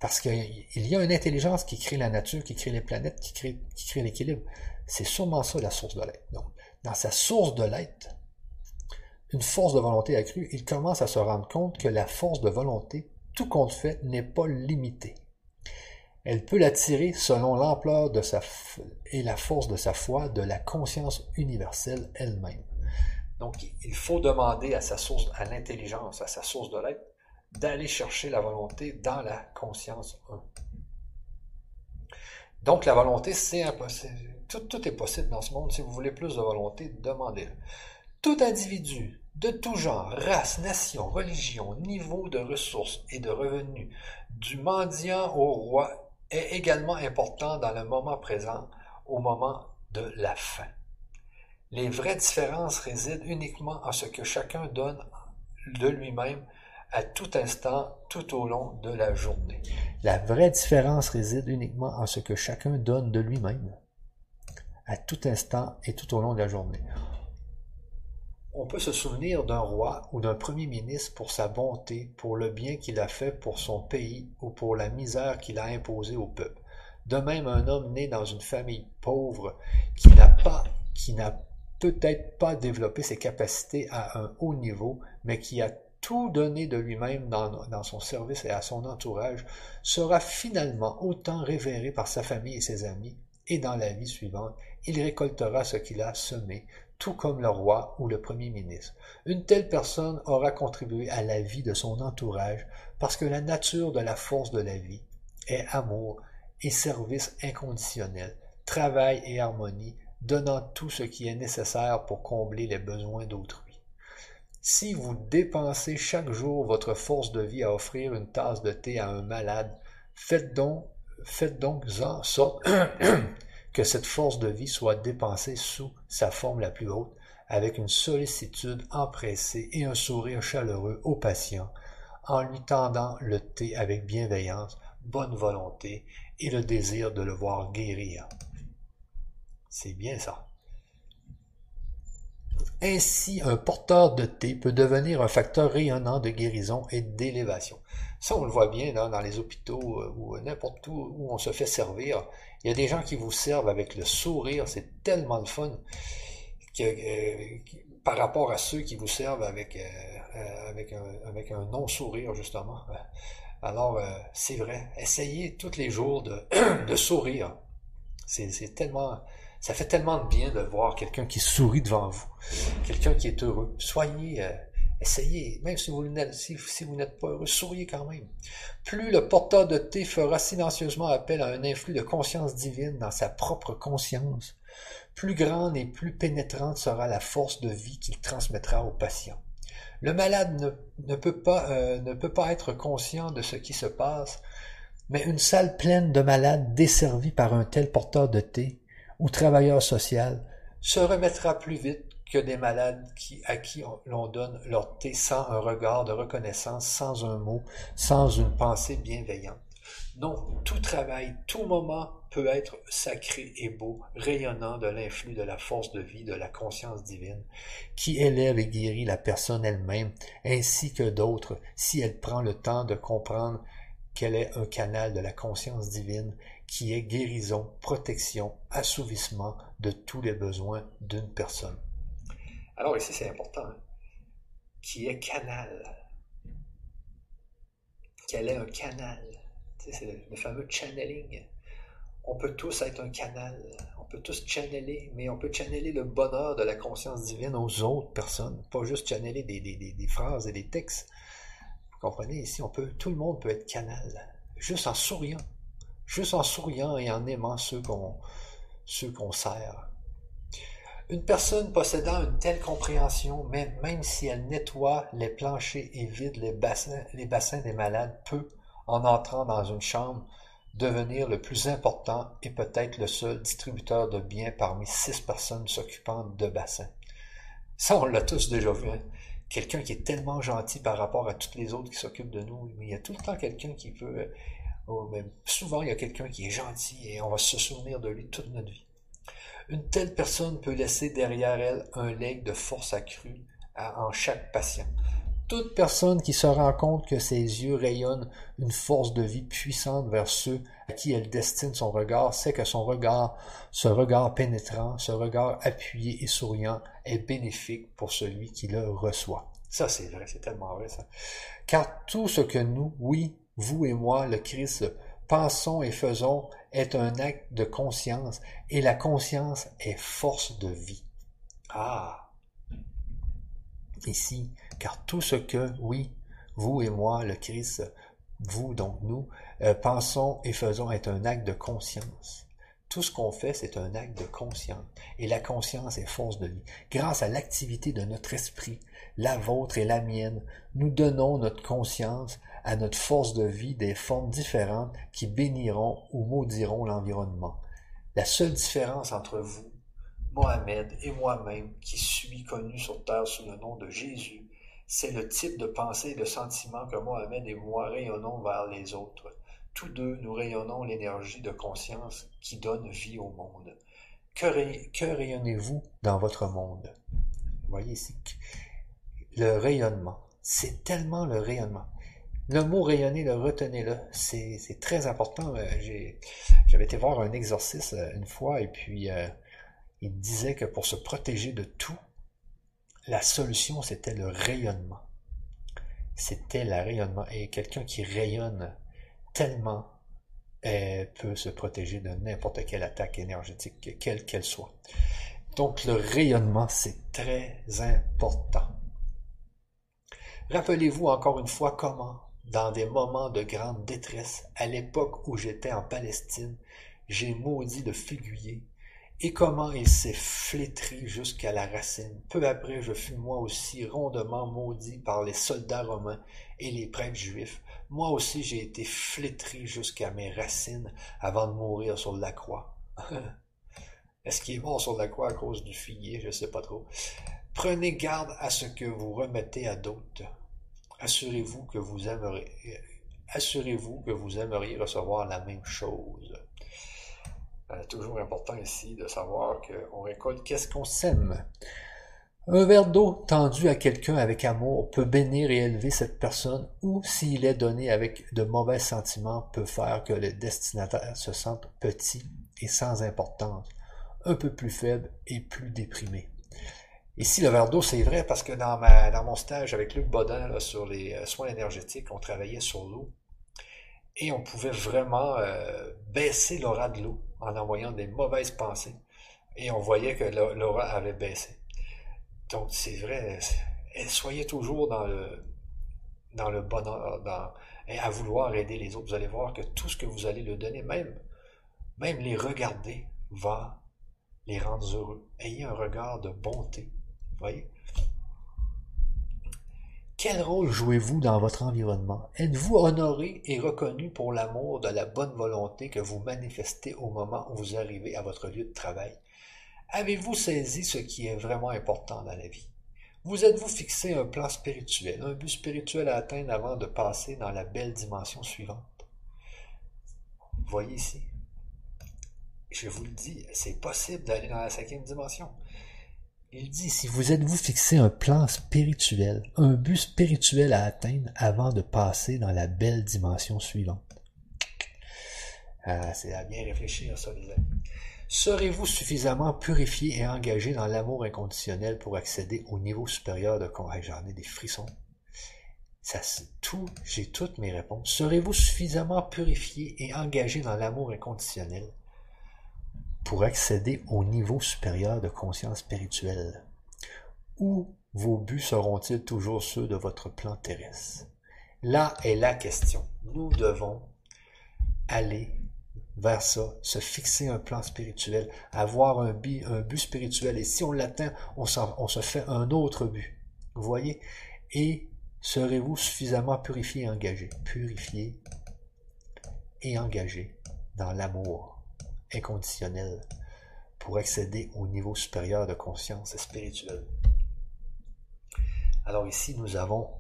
Parce qu'il y a une intelligence qui crée la nature, qui crée les planètes, qui crée, qui crée l'équilibre. C'est sûrement ça la source de l'être. Donc, dans sa source de l'être, une force de volonté accrue, il commence à se rendre compte que la force de volonté, tout compte fait, n'est pas limitée. Elle peut l'attirer selon l'ampleur de sa et la force de sa foi, de la conscience universelle elle-même. Donc, il faut demander à sa source, à l'intelligence, à sa source de l'être, d'aller chercher la volonté dans la conscience 1. Donc la volonté, c'est impossible. Tout, est possible dans ce monde. Si vous voulez plus de volonté, demandez-le. Tout individu, de tout genre, race, nation, religion, niveau de ressources et de revenus, du mendiant au roi, est également important dans le moment présent, au moment de la fin. Les vraies différences résident uniquement en ce que chacun donne de lui-même à tout instant, tout au long de la journée. La vraie différence réside uniquement en ce que chacun donne de lui-même, à tout instant et tout au long de la journée. On peut se souvenir d'un roi ou d'un premier ministre pour sa bonté, pour le bien qu'il a fait pour son pays ou pour la misère qu'il a imposée au peuple. De même, un homme né dans une famille pauvre qui n'a pas, qui n'a peut-être pas développé ses capacités à un haut niveau, mais qui a tout donné de lui-même dans, son service et à son entourage, sera finalement autant révéré par sa famille et ses amis, et dans la vie suivante, il récoltera ce qu'il a semé, tout comme le roi ou le premier ministre. Une telle personne aura contribué à la vie de son entourage, parce que la nature de la force de la vie est amour et service inconditionnel, travail et harmonie, donnant tout ce qui est nécessaire pour combler les besoins d'autrui. Si vous dépensez chaque jour votre force de vie à offrir une tasse de thé à un malade, faites donc faites donc en sorte que cette force de vie soit dépensée sous sa forme la plus haute, avec une sollicitude empressée et un sourire chaleureux au patient, en lui tendant le thé avec bienveillance, bonne volonté et le désir de le voir guérir. C'est bien ça. Ainsi, un porteur de thé peut devenir un facteur rayonnant de guérison et d'élévation. Ça, on le voit bien dans les hôpitaux euh, ou n'importe où où on se fait servir. Il y a des gens qui vous servent avec le sourire, c'est tellement le fun que, euh, par rapport à ceux qui vous servent avec, euh, un, non-sourire, justement. Alors, c'est vrai, essayez tous les jours de sourire. C'est tellement, ça fait tellement de bien de voir quelqu'un qui sourit devant vous, quelqu'un qui est heureux. Soyez, euh, essayez, même si vous n'êtes pas heureux, souriez quand même. Plus le porteur de thé fera silencieusement appel à un influx de conscience divine dans sa propre conscience, plus grande et plus pénétrante sera la force de vie qu'il transmettra au patient. Le malade ne, peut pas, euh, ne peut pas être conscient de ce qui se passe, mais une salle pleine de malades desservis par un tel porteur de thé ou travailleur social se remettra plus vite que des malades qui, à qui l'on donne leur thé sans un regard de reconnaissance, sans un mot, sans une pensée bienveillante. Non, tout travail, tout moment peut être sacré et beau, rayonnant de l'influx de la force de vie, de la conscience divine, qui élève et guérit la personne elle-même, ainsi que d'autres, si elle prend le temps de comprendre qu'elle est un canal de la conscience divine qui est guérison, protection, assouvissement de tous les besoins d'une personne. Alors ici, c'est important, hein, qui est canal. Qu'elle est un canal. c'est le, fameux channeling. On peut tous être un canal, on peut tous channeler, mais on peut channeler le bonheur de la conscience divine aux autres personnes, pas juste channeler des, phrases et des textes. Vous comprenez, ici, on peut, tout le monde peut être canal, juste en souriant juste en souriant et en aimant ceux qu'on sert. Une personne possédant une telle compréhension, même, même si elle nettoie les planchers et vide les bassins, des malades, peut, en entrant dans une chambre, devenir le plus important et peut-être le seul distributeur de biens parmi six personnes s'occupant de bassins. Ça, on l'a tous déjà vu. Hein. Quelqu'un qui est tellement gentil par rapport à toutes les autres qui s'occupent de nous, mais il y a tout le temps quelqu'un qui peut Oh, souvent, il y a quelqu'un qui est gentil et on va se souvenir de lui toute notre vie. Une telle personne peut laisser derrière elle un legs de force accrue en chaque patient. Toute personne qui se rend compte que ses yeux rayonnent une force de vie puissante vers ceux à qui elle destine son regard sait que son regard, ce regard pénétrant, ce regard appuyé et souriant est bénéfique pour celui qui le reçoit. Ça, c'est vrai, c'est tellement vrai. Car tout ce que nous, oui, vous et moi, le Christ, pensons et faisons est un acte de conscience, et la conscience est force de vie. Ah. Ici, car tout ce que, oui, vous et moi, le Christ, vous, donc nous, euh, pensons et faisons est un acte de conscience. Tout ce qu'on fait, c'est un acte de conscience. Et la conscience est force de vie. Grâce à l'activité de notre esprit, la vôtre et la mienne, nous donnons notre conscience à notre force de vie des formes différentes qui béniront ou maudiront l'environnement. La seule différence entre vous, Mohamed et moi-même, qui suis connu sur terre sous le nom de Jésus, c'est le type de pensée et de sentiment que Mohamed et moi rayonnons vers les autres. Tous deux, nous rayonnons l'énergie de conscience qui donne vie au monde. Que, rayonnez-vous dans votre monde? Voyez ici, le rayonnement. C'est tellement le rayonnement. Le mot rayonner, le retenez-le, c'est très important. Euh, j'avais été voir un exorciste euh, une fois et puis euh, il disait que pour se protéger de tout, la solution c'était le rayonnement. C'était le rayonnement. Et quelqu'un qui rayonne tellement peut se protéger de n'importe quelle attaque énergétique, quelle qu'elle soit. Donc le rayonnement, c'est très important. Rappelez-vous encore une fois comment dans des moments de grande détresse, à l'époque où j'étais en Palestine, j'ai maudit le figuier, et comment il s'est flétri jusqu'à la racine. Peu après, je fus moi aussi rondement maudit par les soldats romains et les prêtres juifs, Moi aussi, j'ai été flétri jusqu'à mes racines avant de mourir sur la croix. Est-ce qu'il est mort sur la croix à cause du figuier? Je ne sais pas trop. Prenez garde à ce que vous remettez à d'autres. Assurez-vous que vous aimeriez, recevoir la même chose. Euh, toujours important ici de savoir qu'on récolte qu'est-ce qu'on sème. Un verre d'eau tendu à quelqu'un avec amour peut bénir et élever cette personne ou s'il est donné avec de mauvais sentiments peut faire que le destinataire se sente petit et sans importance, un peu plus faible et plus déprimé. Ici, le verre d'eau, c'est vrai parce que dans, ma, dans mon stage avec Luc Bodin sur les euh, soins énergétiques, on travaillait sur l'eau et on pouvait vraiment euh, baisser l'aura de l'eau en envoyant des mauvaises pensées. Et on voyait que l'aura avait baissé. Donc, c'est vrai, soyez toujours dans le, dans le bonheur, dans, à vouloir aider les autres. Vous allez voir que tout ce que vous allez leur donner, même, même les regarder, va les rendre heureux. Ayez un regard de bonté. Voyez? Quel rôle jouez-vous dans votre environnement? Êtes-vous honoré et reconnu pour l'amour de la bonne volonté que vous manifestez au moment où vous arrivez à votre lieu de travail? Avez-vous saisi ce qui est vraiment important dans la vie? Vous êtes-vous fixé un plan spirituel, un but spirituel à atteindre avant de passer dans la belle dimension suivante? Voyez ici. Je vous le dis, c'est possible d'aller dans la cinquième dimension. Il dit, si vous êtes-vous fixé un plan spirituel, un but spirituel à atteindre avant de passer dans la belle dimension suivante? Ah, c'est à bien réfléchir, ça, les amis. Serez-vous suffisamment purifié et engagé dans l'amour inconditionnel pour accéder au niveau supérieur de J'en ai des frissons. Ça, tout, j'ai toutes mes réponses. Serez-vous suffisamment purifié et engagé dans l'amour inconditionnel pour accéder au niveau supérieur de conscience spirituelle? Ou vos buts seront-ils toujours ceux de votre plan terrestre? Là est la question. Nous devons aller vers ça, se fixer un plan spirituel, avoir un but, un but spirituel. Et si on l'atteint, on, on, se fait un autre but. Vous voyez? Et serez-vous suffisamment purifié et engagé? Purifié et engagé dans l'amour inconditionnel pour accéder au niveau supérieur de conscience spirituelle. Alors ici, nous avons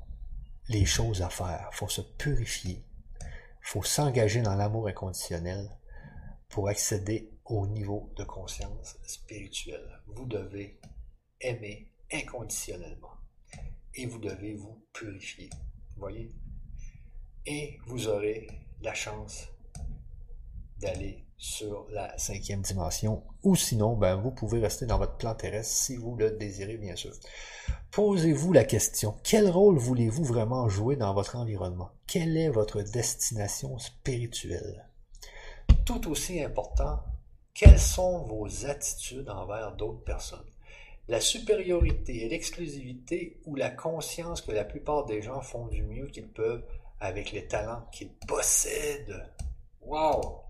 les choses à faire. Il faut se purifier. Il faut s'engager dans l'amour inconditionnel pour accéder au niveau de conscience spirituelle. Vous devez aimer inconditionnellement et vous devez vous purifier. Voyez? Et vous aurez la chance d'aller sur la cinquième dimension, ou sinon, ben, vous pouvez rester dans votre plan terrestre si vous le désirez, bien sûr. Posez-vous la question, quel rôle voulez-vous vraiment jouer dans votre environnement? Quelle est votre destination spirituelle? Tout aussi important, quelles sont vos attitudes envers d'autres personnes? La supériorité et l'exclusivité ou la conscience que la plupart des gens font du mieux qu'ils peuvent avec les talents qu'ils possèdent? Wow!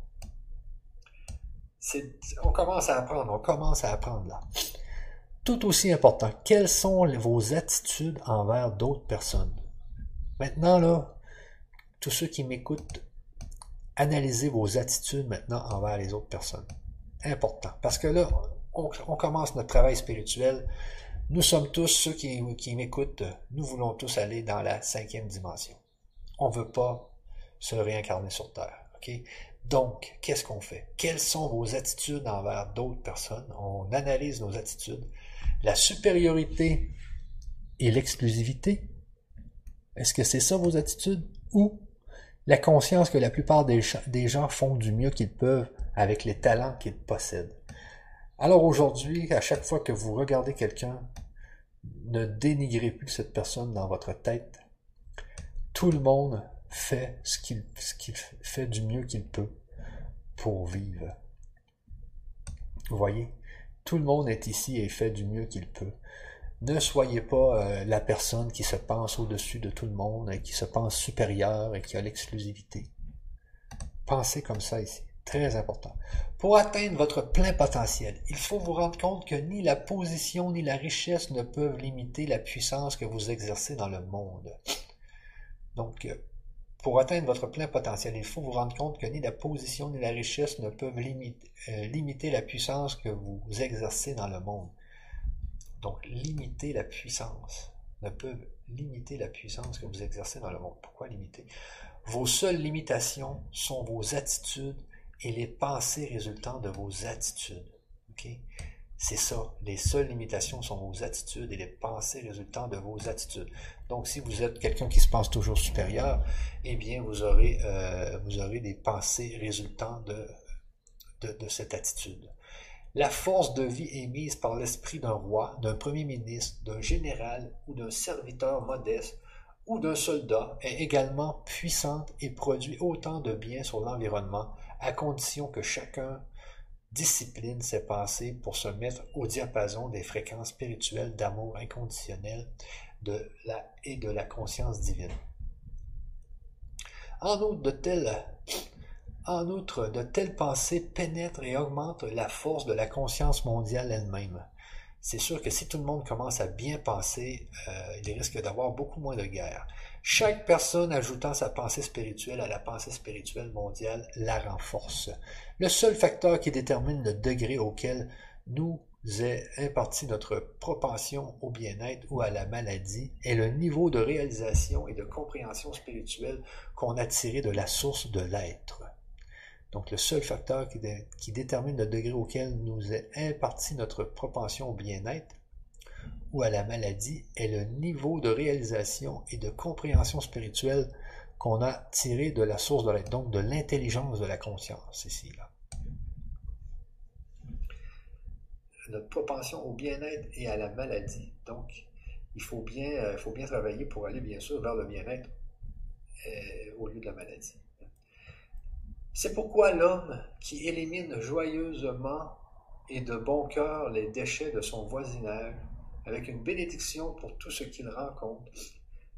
On commence à apprendre, on commence à apprendre là. Tout aussi important, quelles sont vos attitudes envers d'autres personnes? Maintenant, là, tous ceux qui m'écoutent, analysez vos attitudes maintenant envers les autres personnes. Important. Parce que là, on, commence notre travail spirituel. Nous sommes tous, ceux qui, m'écoutent, nous voulons tous aller dans la cinquième dimension. On ne veut pas se réincarner sur Terre. Donc, qu'est-ce qu'on fait? Quelles sont vos attitudes envers d'autres personnes? On analyse nos attitudes. La supériorité et l'exclusivité. Est-ce que c'est ça vos attitudes? Ou la conscience que la plupart des, gens font du mieux qu'ils peuvent avec les talents qu'ils possèdent? Alors aujourd'hui, à chaque fois que vous regardez quelqu'un, ne dénigrez plus cette personne dans votre tête. Tout le monde fait ce qu'il fait du mieux qu'il peut pour vivre. Vous voyez, tout le monde est ici et fait du mieux qu'il peut. Ne soyez pas euh, la personne qui se pense au-dessus de tout le monde et qui se pense supérieure et qui a l'exclusivité. Pensez comme ça ici. Très important. Pour atteindre votre plein potentiel, il faut vous rendre compte que ni la position ni la richesse ne peuvent limiter la puissance que vous exercez dans le monde. Donc, euh, pour atteindre votre plein potentiel, il faut vous rendre compte que ni la position ni la richesse ne peuvent limiter, euh, la puissance que vous exercez dans le monde. Donc, limiter la puissance ne peuvent limiter la puissance que vous exercez dans le monde. Pourquoi limiter? Vos seules limitations sont vos attitudes et les pensées résultant de vos attitudes. OK? C'est ça. Les seules limitations sont vos attitudes et les pensées résultant de vos attitudes. Donc, si vous êtes quelqu'un qui se pense toujours supérieur, eh bien, vous aurez, euh, des pensées résultant de cette attitude. La force de vie émise par l'esprit d'un roi, d'un premier ministre, d'un général ou d'un serviteur modeste ou d'un soldat est également puissante et produit autant de bien sur l'environnement, à condition que chacun discipline ses pensées pour se mettre au diapason des fréquences spirituelles d'amour inconditionnel et de la conscience divine. En outre, de telles, pensées pénètrent et augmentent la force de la conscience mondiale elle-même. C'est sûr que si tout le monde commence à bien penser, euh, il risque d'avoir beaucoup moins de guerres. Chaque personne ajoutant sa pensée spirituelle à la pensée spirituelle mondiale la renforce. Le seul facteur qui détermine le degré auquel nous est imparti notre propension au bien-être ou à la maladie est le niveau de réalisation et de compréhension spirituelle qu'on a tiré de la source de l'être. Donc le seul facteur qui, détermine le degré auquel nous est imparti notre propension au bien-être ou à la maladie est le niveau de réalisation et de compréhension spirituelle qu'on a tiré de la source de l'être, donc de l'intelligence de la conscience ici. Là. Notre propension au bien-être et à la maladie. Donc, il faut bien, euh, travailler pour aller, bien sûr, vers le bien-être euh, au lieu de la maladie. C'est pourquoi l'homme qui élimine joyeusement et de bon cœur les déchets de son voisinage avec une bénédiction pour tout ce qu'il rencontre,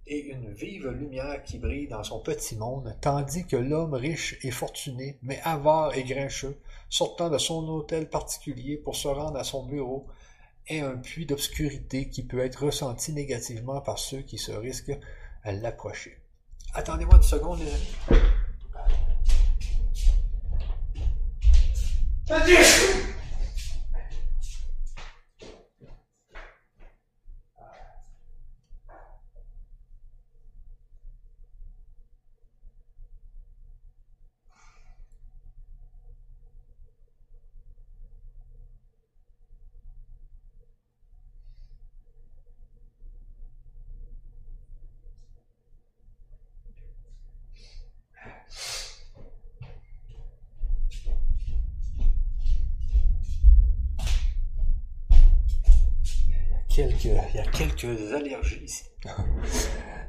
et une vive lumière qui brille dans son petit monde, tandis que l'homme riche et fortuné, mais avare et grincheux, sortant de son hôtel particulier pour se rendre à son bureau, est un puits d'obscurité qui peut être ressenti négativement par ceux qui se risquent à l'approcher. Attendez-moi une seconde, les amis. Il y a quelques allergies ici.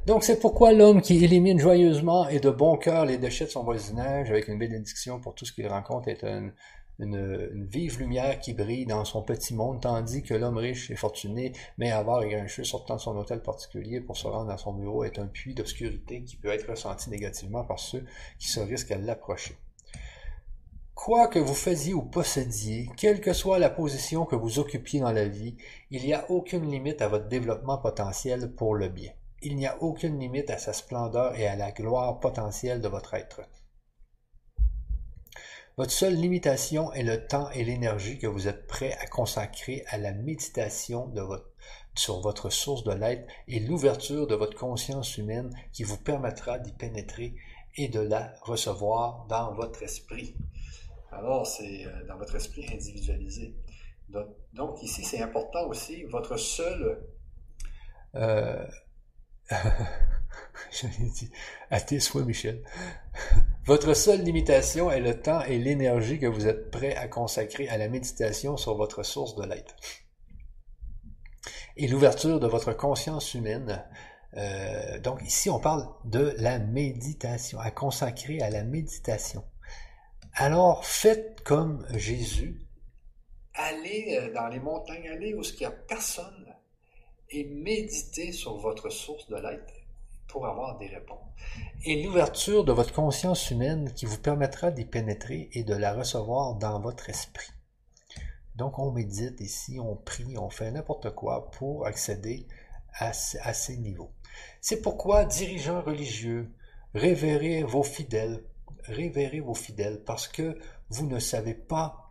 Donc c'est pourquoi l'homme qui élimine joyeusement et de bon cœur les déchets de son voisinage avec une bénédiction pour tout ce qu'il rencontre est une, vive lumière qui brille dans son petit monde, tandis que l'homme riche et fortuné, mais avoir et grincheux sortant de son hôtel particulier pour se rendre à son bureau est un puits d'obscurité qui peut être ressenti négativement par ceux qui se risquent à l'approcher. Quoi que vous faisiez ou possédiez, quelle que soit la position que vous occupiez dans la vie, il n'y a aucune limite à votre développement potentiel pour le bien. Il n'y a aucune limite à sa splendeur et à la gloire potentielle de votre être. Votre seule limitation est le temps et l'énergie que vous êtes prêt à consacrer à la méditation sur votre source de l'être et l'ouverture de votre conscience humaine qui vous permettra d'y pénétrer et de la recevoir dans votre esprit. Alors, c'est euh, dans votre esprit individualisé. Donc, ici, c'est important aussi, votre seul... Euh, J'allais dire, à tes Michel. votre seule limitation est le temps et l'énergie que vous êtes prêt à consacrer à la méditation sur votre source de l'être. Et l'ouverture de votre conscience humaine. Euh, donc ici, on parle de la méditation, à consacrer à la méditation. Alors faites comme Jésus. Allez euh, dans les montagnes, allez où il n'y a personne et méditez sur votre source de l'être pour avoir des réponses. Et l'ouverture de votre conscience humaine qui vous permettra d'y pénétrer et de la recevoir dans votre esprit. Donc on médite ici, on prie, on fait n'importe quoi pour accéder à, à ces niveaux. C'est pourquoi dirigeants religieux, révérez vos fidèles, révérez vos fidèles parce que vous ne savez pas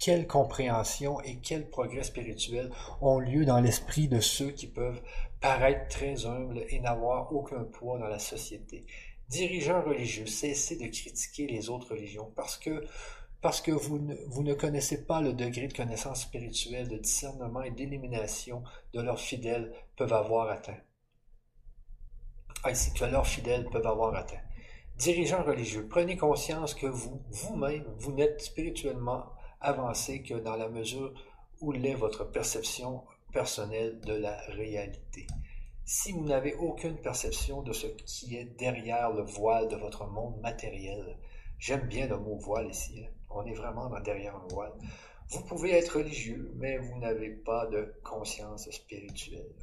quelle compréhension et quel progrès spirituel ont lieu dans l'esprit de ceux qui peuvent paraître très humbles et n'avoir aucun poids dans la société. Dirigeants religieux, cessez de critiquer les autres religions parce que vous ne, vous ne connaissez pas le degré de connaissance spirituelle, de discernement et d'élimination de leurs fidèles peuvent avoir atteint. Ainsi que leurs fidèles peuvent avoir atteint. Dirigeants religieux, prenez conscience que vous, vous-même, vous, n'êtes spirituellement avancé que dans la mesure où l'est votre perception personnelle de la réalité. Si vous n'avez aucune perception de ce qui est derrière le voile de votre monde matériel, j'aime bien le mot voile ici, hein. On est vraiment derrière un voile. Vous pouvez être religieux, mais vous n'avez pas de conscience spirituelle.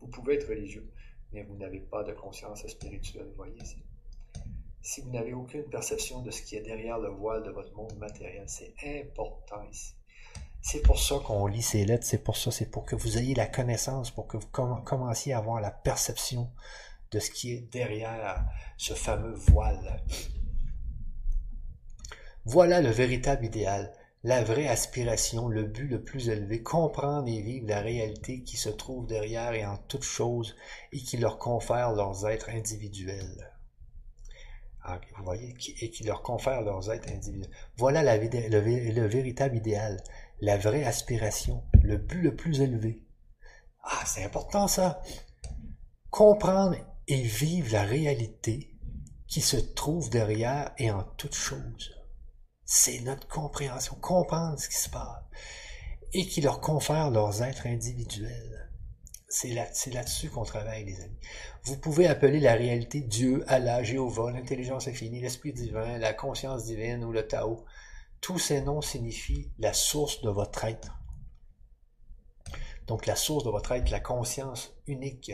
Vous pouvez être religieux, mais vous n'avez pas de conscience spirituelle, voyez ici. Si vous n'avez aucune perception de ce qui est derrière le voile de votre monde matériel, c'est important ici. C'est pour ça qu'on lit ces lettres, c'est pour ça, c'est pour que vous ayez la connaissance, pour que vous commenciez à avoir la perception de ce qui est derrière ce fameux voile. Voilà le véritable idéal, la vraie aspiration, le but le plus élevé, comprendre et vivre la réalité qui se trouve derrière et en toutes choses et qui leur confère leurs êtres individuels. Ah, voyez, et qui leur confère leurs êtres individuels. Voilà le, le véritable idéal, la vraie aspiration, le but le plus élevé. Ah, c'est important ça. Comprendre et vivre la réalité qui se trouve derrière et en toutes choses c'est notre compréhension, comprendre ce qui se passe, et qui leur confère leurs êtres individuels. C'est là, là-dessus qu'on travaille, les amis. Vous pouvez appeler la réalité Dieu, Allah, Jéhovah, l'intelligence infinie, l'esprit divin, la conscience divine ou le Tao. Tous ces noms signifient la source de votre être. Donc la source de votre être, la conscience unique,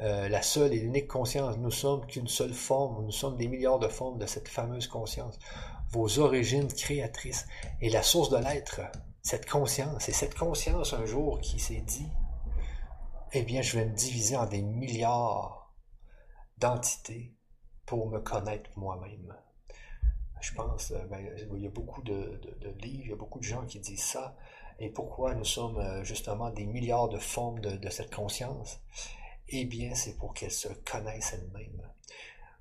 euh, la seule et l'unique conscience. Nous sommes qu'une seule forme, nous sommes des milliards de formes de cette fameuse conscience vos origines créatrices et la source de l'être, cette conscience. Et cette conscience, un jour, qui s'est dit, eh bien, je vais me diviser en des milliards d'entités pour me connaître moi-même. Je pense, euh, ben, il y a beaucoup de, livres, il y a beaucoup de gens qui disent ça. Et pourquoi nous sommes euh, justement des milliards de formes de, cette conscience? Eh bien, c'est pour qu'elles se connaissent elles-mêmes.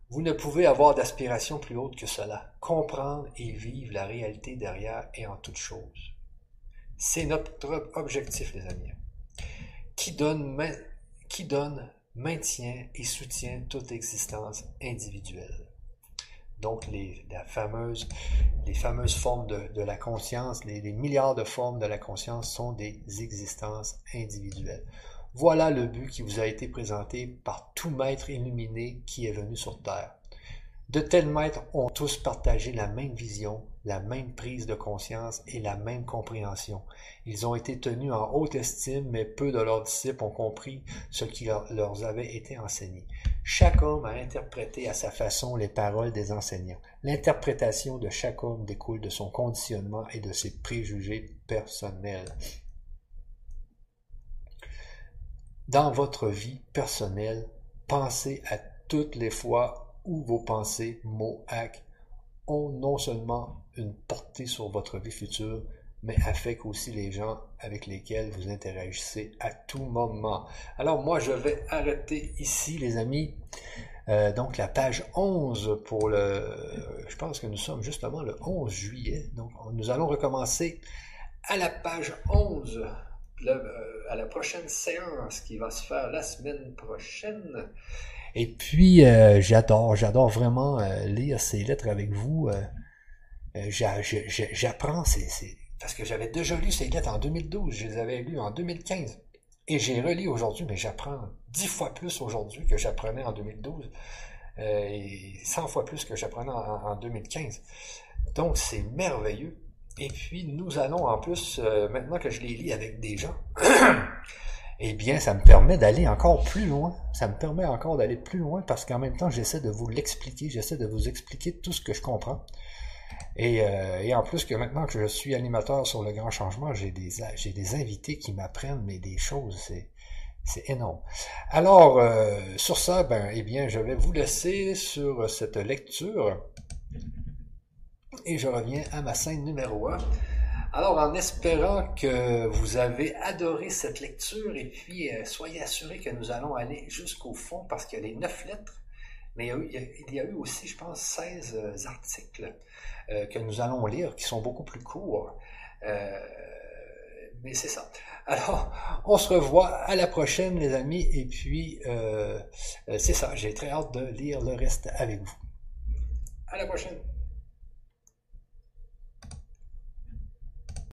Vous ne pouvez avoir d'aspiration plus haute que cela, comprendre et vivre la réalité derrière et en toute chose. C'est notre objectif, les amis. Qui donne, maintient et soutient toute existence individuelle. Donc, les fameuses formes de, la conscience, les milliards de formes de la conscience sont des existences individuelles. Voilà le but qui vous a été présenté par tout maître illuminé qui est venu sur Terre. De tels maîtres ont tous partagé la même vision, la même prise de conscience et la même compréhension. Ils ont été tenus en haute estime, mais peu de leurs disciples ont compris ce qui leur avait été enseigné. Chaque homme a interprété à sa façon les paroles des enseignants. L'interprétation de chaque homme découle de son conditionnement et de ses préjugés personnels. Dans votre vie personnelle, pensez à toutes les fois où vos pensées, mots, actes ont non seulement une portée sur votre vie future, mais affectent aussi les gens avec lesquels vous interagissez à tout moment. Alors moi, je vais arrêter ici, les amis. Euh, donc la page 11 pour le... Je pense que nous sommes justement le 11 juillet. Donc nous allons recommencer à la page 11 euh, à la prochaine séance qui va se faire la semaine prochaine. Et puis, euh, j'adore, j'adore vraiment lire ces lettres avec vous. J'apprends, c'est parce que j'avais déjà lu ces lettres en 2012, je les avais lues en 2015. Et j'ai relu aujourd'hui, mais j'apprends dix fois plus aujourd'hui que j'apprenais en 2012 et 100 fois plus que j'apprenais en 2015. Donc, c'est merveilleux. Et puis, nous allons en plus, euh, maintenant que je les lis avec des gens, eh bien, ça me permet d'aller encore plus loin. Ça me permet encore d'aller plus loin parce qu'en même temps, j'essaie de vous l'expliquer, j'essaie de vous expliquer tout ce que je comprends. Et, euh, et, en plus que maintenant que je suis animateur sur le grand changement, j'ai des, j'ai des invités qui m'apprennent mais des choses. C'est, C'est énorme. Alors, euh, sur ça, ben, eh bien, je vais vous laisser sur cette lecture. Et je reviens à ma scène numéro 1. Alors, en espérant que vous avez adoré cette lecture, et puis euh, soyez assurés que nous allons aller jusqu'au fond, parce qu'il y a les neuf lettres, mais il y a eu, aussi, je pense, 16 euh, que nous allons lire, qui sont beaucoup plus courts. mais c'est ça. Alors, on se revoit à la prochaine, les amis. Et puis, euh, euh, c'est ça, j'ai très hâte de lire le reste avec vous. À la prochaine.